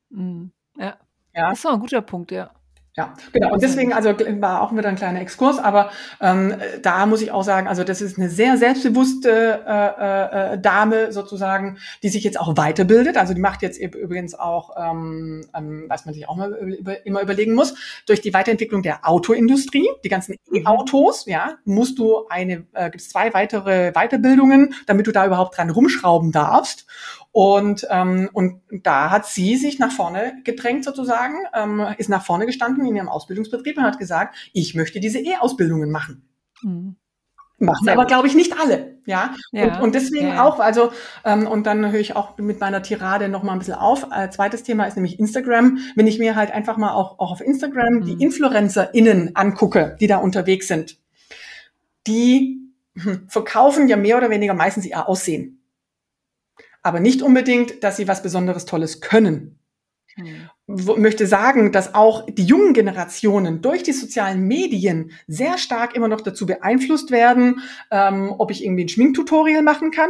Mhm. Ja. ja. Das ist auch ein guter Punkt, ja. Ja, genau. Und deswegen, also war auch wieder ein kleiner Exkurs, aber ähm, da muss ich auch sagen, also das ist eine sehr selbstbewusste äh, äh, Dame sozusagen, die sich jetzt auch weiterbildet. Also die macht jetzt übrigens auch, ähm, ähm, was man sich auch mal über, immer überlegen muss, durch die Weiterentwicklung der Autoindustrie, die ganzen mhm. E-Autos, ja, musst du eine, äh, gibt es zwei weitere Weiterbildungen, damit du da überhaupt dran rumschrauben darfst. Und, ähm, und da hat sie sich nach vorne gedrängt sozusagen, ähm, ist nach vorne gestanden in ihrem Ausbildungsbetrieb und hat gesagt, ich möchte diese E-Ausbildungen machen. Mhm. Machen Sehr aber, glaube ich, nicht alle. Ja. ja. Und, und deswegen ja. auch, also, ähm, und dann höre ich auch mit meiner Tirade noch mal ein bisschen auf. Äh, zweites Thema ist nämlich Instagram. Wenn ich mir halt einfach mal auch, auch auf Instagram mhm. die InfluencerInnen angucke, die da unterwegs sind, die hm, verkaufen ja mehr oder weniger meistens ihr Aussehen aber nicht unbedingt, dass sie was Besonderes Tolles können. Mhm. Möchte sagen, dass auch die jungen Generationen durch die sozialen Medien sehr stark immer noch dazu beeinflusst werden, ähm, ob ich irgendwie ein Schminktutorial machen kann.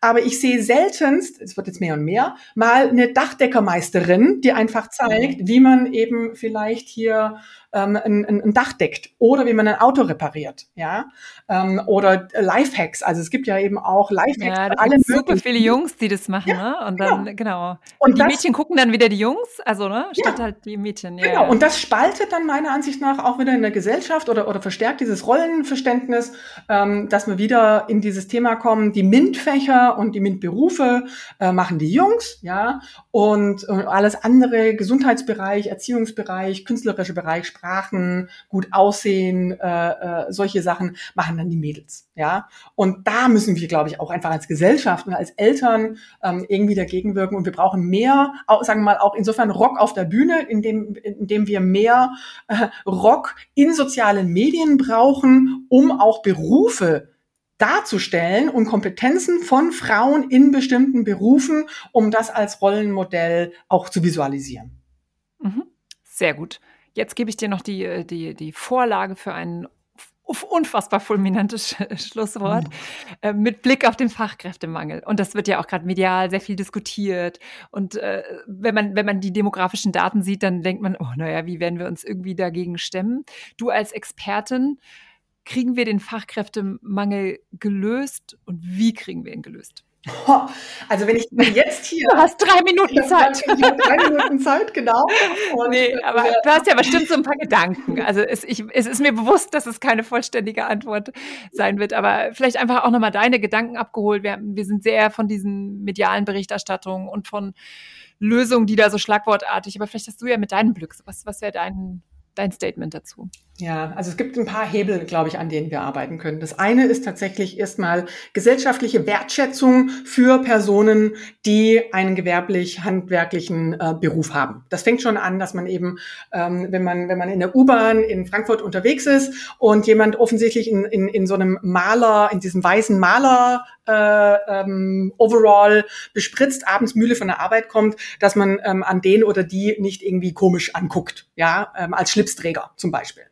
Aber ich sehe seltenst, es wird jetzt mehr und mehr, mal eine Dachdeckermeisterin, die einfach zeigt, mhm. wie man eben vielleicht hier ähm, ein, ein Dach deckt oder wie man ein Auto repariert, ja, ähm, oder Lifehacks. Also es gibt ja eben auch Lifehacks ja, für alle super viele Jungs, die das machen, ja, ne? Und dann genau. genau. Und, und die das, Mädchen gucken dann wieder die Jungs, also ne, statt ja, halt die Mädchen. Ja, genau. Und das spaltet dann meiner Ansicht nach auch wieder in der Gesellschaft oder oder verstärkt dieses Rollenverständnis, ähm, dass wir wieder in dieses Thema kommen. Die MINT-Fächer und die MINT-Berufe äh, machen die Jungs, ja, und, und alles andere Gesundheitsbereich, Erziehungsbereich, künstlerische Bereich Sprachen, gut aussehen, äh, äh, solche Sachen machen dann die Mädels. Ja, und da müssen wir, glaube ich, auch einfach als Gesellschaft und als Eltern ähm, irgendwie dagegen wirken. Und wir brauchen mehr, auch, sagen wir mal, auch insofern Rock auf der Bühne, indem, indem wir mehr äh, Rock in sozialen Medien brauchen, um auch Berufe darzustellen und Kompetenzen von Frauen in bestimmten Berufen, um das als Rollenmodell auch zu visualisieren. Mhm. Sehr gut. Jetzt gebe ich dir noch die, äh, die, die Vorlage für ein unfassbar fulminantes Schlusswort mhm. äh, mit Blick auf den Fachkräftemangel. Und das wird ja auch gerade medial sehr viel diskutiert. Und äh, wenn, man, wenn man die demografischen Daten sieht, dann denkt man, oh, naja, wie werden wir uns irgendwie dagegen stemmen? Du als Expertin, kriegen wir den Fachkräftemangel gelöst und wie kriegen wir ihn gelöst? Also wenn ich jetzt hier. Du hast drei Minuten Zeit. Ich habe drei Minuten Zeit, genau. Und nee, aber du hast ja bestimmt so ein paar Gedanken. Also es, ich, es ist mir bewusst, dass es keine vollständige Antwort sein wird, aber vielleicht einfach auch nochmal deine Gedanken abgeholt. Wir, wir sind sehr von diesen medialen Berichterstattungen und von Lösungen, die da so schlagwortartig, aber vielleicht hast du ja mit deinem Glück, was, was wäre dein, dein Statement dazu? Ja, also es gibt ein paar Hebel, glaube ich, an denen wir arbeiten können. Das eine ist tatsächlich erstmal gesellschaftliche Wertschätzung für Personen, die einen gewerblich-handwerklichen äh, Beruf haben. Das fängt schon an, dass man eben, ähm, wenn man wenn man in der U-Bahn in Frankfurt unterwegs ist und jemand offensichtlich in, in, in so einem Maler, in diesem weißen Maler äh, ähm, Overall bespritzt, abends müde von der Arbeit kommt, dass man ähm, an den oder die nicht irgendwie komisch anguckt, ja, ähm, als Schlipsträger zum Beispiel.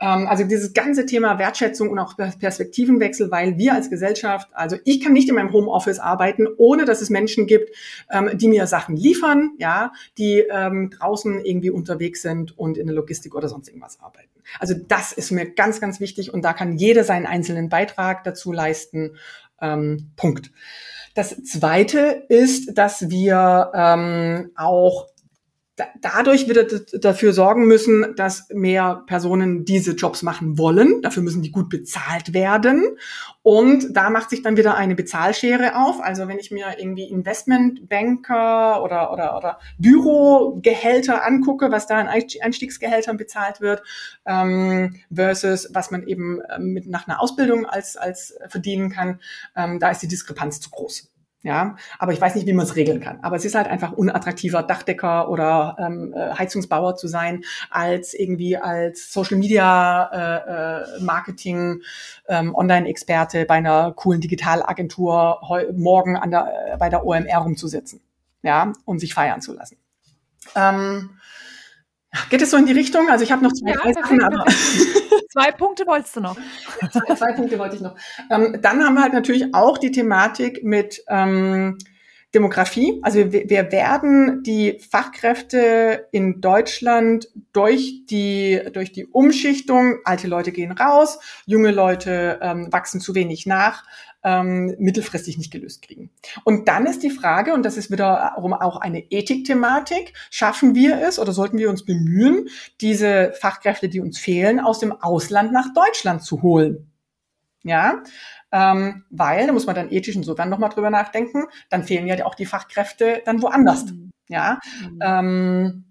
Ähm, also dieses ganze Thema Wertschätzung und auch Perspektivenwechsel, weil wir als Gesellschaft, also ich kann nicht in meinem Homeoffice arbeiten, ohne dass es Menschen gibt, ähm, die mir Sachen liefern, ja, die ähm, draußen irgendwie unterwegs sind und in der Logistik oder sonst irgendwas arbeiten. Also das ist mir ganz, ganz wichtig und da kann jeder seinen einzelnen Beitrag dazu leisten. Ähm, Punkt. Das Zweite ist, dass wir ähm, auch dadurch wieder dafür sorgen müssen, dass mehr Personen diese Jobs machen wollen. Dafür müssen die gut bezahlt werden. Und da macht sich dann wieder eine Bezahlschere auf. Also wenn ich mir irgendwie Investmentbanker oder, oder, oder Bürogehälter angucke, was da an Einstiegsgehältern bezahlt wird, ähm, versus was man eben ähm, mit nach einer Ausbildung als, als verdienen kann, ähm, da ist die Diskrepanz zu groß. Ja, aber ich weiß nicht, wie man es regeln kann. Aber es ist halt einfach unattraktiver, Dachdecker oder ähm, äh, Heizungsbauer zu sein, als irgendwie als Social Media äh, äh, Marketing ähm, Online-Experte bei einer coolen Digitalagentur morgen an der, äh, bei der OMR rumzusitzen. Ja, und sich feiern zu lassen. Ähm, Geht es so in die Richtung? Also ich habe noch zwei, ja, Sachen, aber zwei Punkte wolltest du noch. zwei, zwei Punkte wollte ich noch. Ähm, dann haben wir halt natürlich auch die Thematik mit ähm, Demografie. Also wir, wir werden die Fachkräfte in Deutschland durch die, durch die Umschichtung, alte Leute gehen raus, junge Leute ähm, wachsen zu wenig nach, ähm, mittelfristig nicht gelöst kriegen. Und dann ist die Frage, und das ist wiederum auch eine Ethikthematik, schaffen wir es oder sollten wir uns bemühen, diese Fachkräfte, die uns fehlen, aus dem Ausland nach Deutschland zu holen? Ja, ähm, weil, da muss man dann ethisch insofern nochmal drüber nachdenken, dann fehlen ja auch die Fachkräfte dann woanders. Mhm. Ja, mhm. ähm,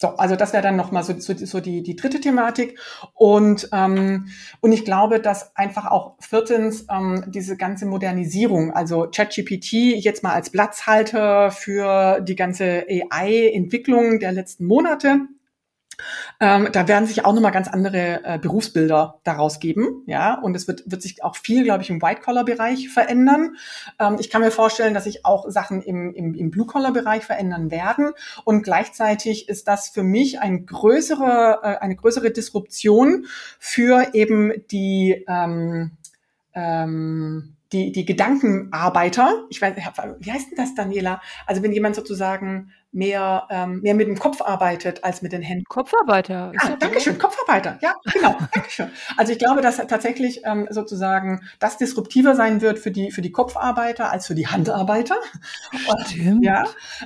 so, also das wäre dann nochmal so, so, so die, die dritte Thematik. Und, ähm, und ich glaube, dass einfach auch viertens ähm, diese ganze Modernisierung, also ChatGPT jetzt mal als Platzhalter für die ganze AI-Entwicklung der letzten Monate, ähm, da werden sich auch nochmal ganz andere äh, Berufsbilder daraus geben, ja, und es wird, wird sich auch viel, glaube ich, im White-Collar-Bereich verändern. Ähm, ich kann mir vorstellen, dass sich auch Sachen im, im, im Blue-Collar-Bereich verändern werden und gleichzeitig ist das für mich ein größere, äh, eine größere Disruption für eben die ähm, ähm, die, die Gedankenarbeiter, ich weiß, wie heißt denn das, Daniela? Also wenn jemand sozusagen mehr, ähm, mehr mit dem Kopf arbeitet als mit den Händen. Kopfarbeiter. Ah, Dankeschön. Kopfarbeiter. Ja, genau. Dankeschön. Also ich glaube, dass tatsächlich ähm, sozusagen das disruptiver sein wird für die, für die Kopfarbeiter als für die Handarbeiter. Stimmt. Ja.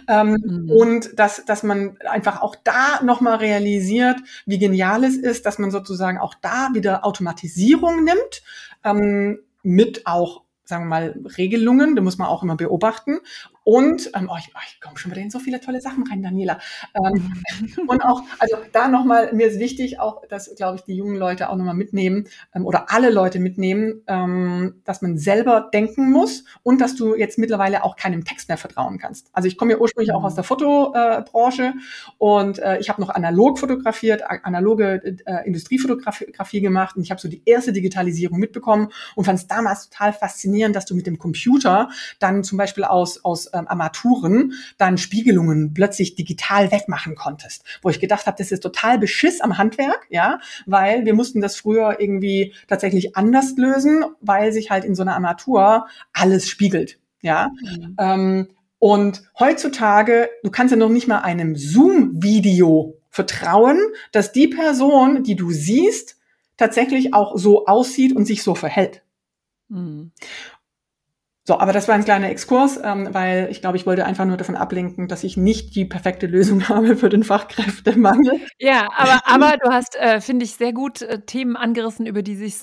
Ähm, mhm. Und dass, dass man einfach auch da nochmal realisiert, wie genial es ist, dass man sozusagen auch da wieder Automatisierung nimmt, ähm, mit auch sagen wir mal, Regelungen, da muss man auch immer beobachten und ähm, oh, ich, oh, ich komme schon wieder in so viele tolle Sachen rein, Daniela. Ähm, und auch, also da nochmal, mir ist wichtig, auch, dass, glaube ich, die jungen Leute auch nochmal mitnehmen ähm, oder alle Leute mitnehmen, ähm, dass man selber denken muss und dass du jetzt mittlerweile auch keinem Text mehr vertrauen kannst. Also ich komme ja ursprünglich auch aus der Fotobranche äh, und äh, ich habe noch analog fotografiert, analoge äh, Industriefotografie gemacht und ich habe so die erste Digitalisierung mitbekommen und fand es damals total faszinierend, dass du mit dem Computer dann zum Beispiel aus, aus ähm, Armaturen dann Spiegelungen plötzlich digital wegmachen konntest. Wo ich gedacht habe, das ist total Beschiss am Handwerk, ja, weil wir mussten das früher irgendwie tatsächlich anders lösen, weil sich halt in so einer Armatur alles spiegelt, ja. Mhm. Ähm, und heutzutage, du kannst ja noch nicht mal einem Zoom-Video vertrauen, dass die Person, die du siehst, tatsächlich auch so aussieht und sich so verhält. Mhm. So, aber das war ein kleiner Exkurs, ähm, weil ich glaube, ich wollte einfach nur davon ablenken, dass ich nicht die perfekte Lösung habe für den Fachkräftemangel. Ja, aber, aber du hast, äh, finde ich, sehr gut äh, Themen angerissen, über die sich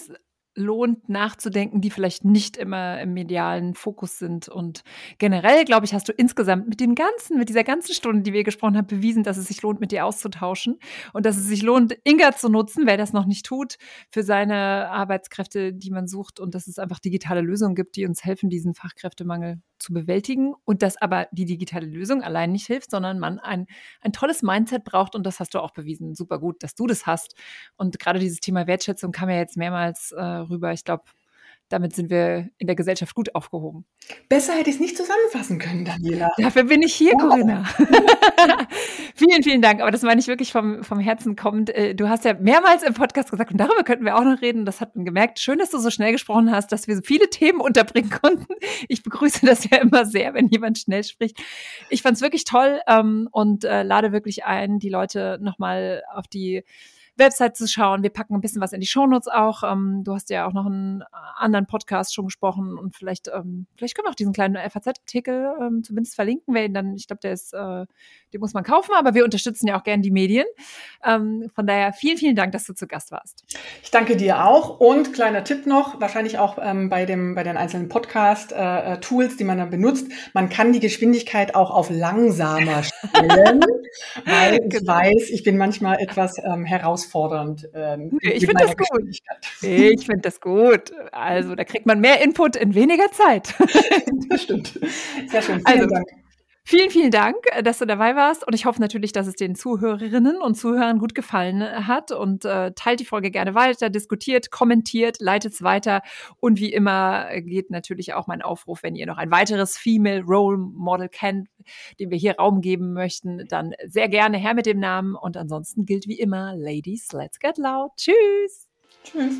lohnt nachzudenken, die vielleicht nicht immer im medialen Fokus sind. Und generell, glaube ich, hast du insgesamt mit dem ganzen, mit dieser ganzen Stunde, die wir gesprochen haben, bewiesen, dass es sich lohnt, mit dir auszutauschen und dass es sich lohnt, Inga zu nutzen, wer das noch nicht tut, für seine Arbeitskräfte, die man sucht und dass es einfach digitale Lösungen gibt, die uns helfen, diesen Fachkräftemangel zu bewältigen und dass aber die digitale Lösung allein nicht hilft, sondern man ein, ein tolles Mindset braucht und das hast du auch bewiesen. Super gut, dass du das hast. Und gerade dieses Thema Wertschätzung kam ja jetzt mehrmals äh, rüber. Ich glaube, damit sind wir in der Gesellschaft gut aufgehoben. Besser hätte ich es nicht zusammenfassen können, Daniela. Dafür bin ich hier, wow. Corinna. vielen, vielen Dank. Aber das meine ich wirklich vom, vom Herzen kommend. Äh, du hast ja mehrmals im Podcast gesagt, und darüber könnten wir auch noch reden. Das hat man gemerkt. Schön, dass du so schnell gesprochen hast, dass wir so viele Themen unterbringen konnten. Ich begrüße das ja immer sehr, wenn jemand schnell spricht. Ich fand es wirklich toll ähm, und äh, lade wirklich ein, die Leute nochmal auf die Website zu schauen. Wir packen ein bisschen was in die Shownotes auch. Ähm, du hast ja auch noch einen anderen Podcast schon gesprochen und vielleicht, ähm, vielleicht können wir auch diesen kleinen FAZ-Artikel ähm, zumindest verlinken, weil dann, ich glaube, der ist, äh, den muss man kaufen, aber wir unterstützen ja auch gerne die Medien. Ähm, von daher vielen, vielen Dank, dass du zu Gast warst. Ich danke dir auch und kleiner Tipp noch, wahrscheinlich auch ähm, bei dem, bei den einzelnen Podcast-Tools, äh, die man dann benutzt. Man kann die Geschwindigkeit auch auf langsamer stellen, weil ich genau. weiß, ich bin manchmal etwas ähm, herausfordernd herausfordernd. Ähm, ich finde das gut. Ich finde das gut. Also da kriegt man mehr Input in weniger Zeit. das stimmt. Sehr schön. Vielen also, Dank. Vielen, vielen Dank, äh, dass du dabei warst. Und ich hoffe natürlich, dass es den Zuhörerinnen und Zuhörern gut gefallen äh, hat. Und äh, teilt die Folge gerne weiter, diskutiert, kommentiert, leitet es weiter. Und wie immer geht natürlich auch mein Aufruf, wenn ihr noch ein weiteres Female Role Model kennt, dem wir hier Raum geben möchten, dann sehr gerne her mit dem Namen. Und ansonsten gilt wie immer, Ladies, let's get loud. Tschüss. Tschüss.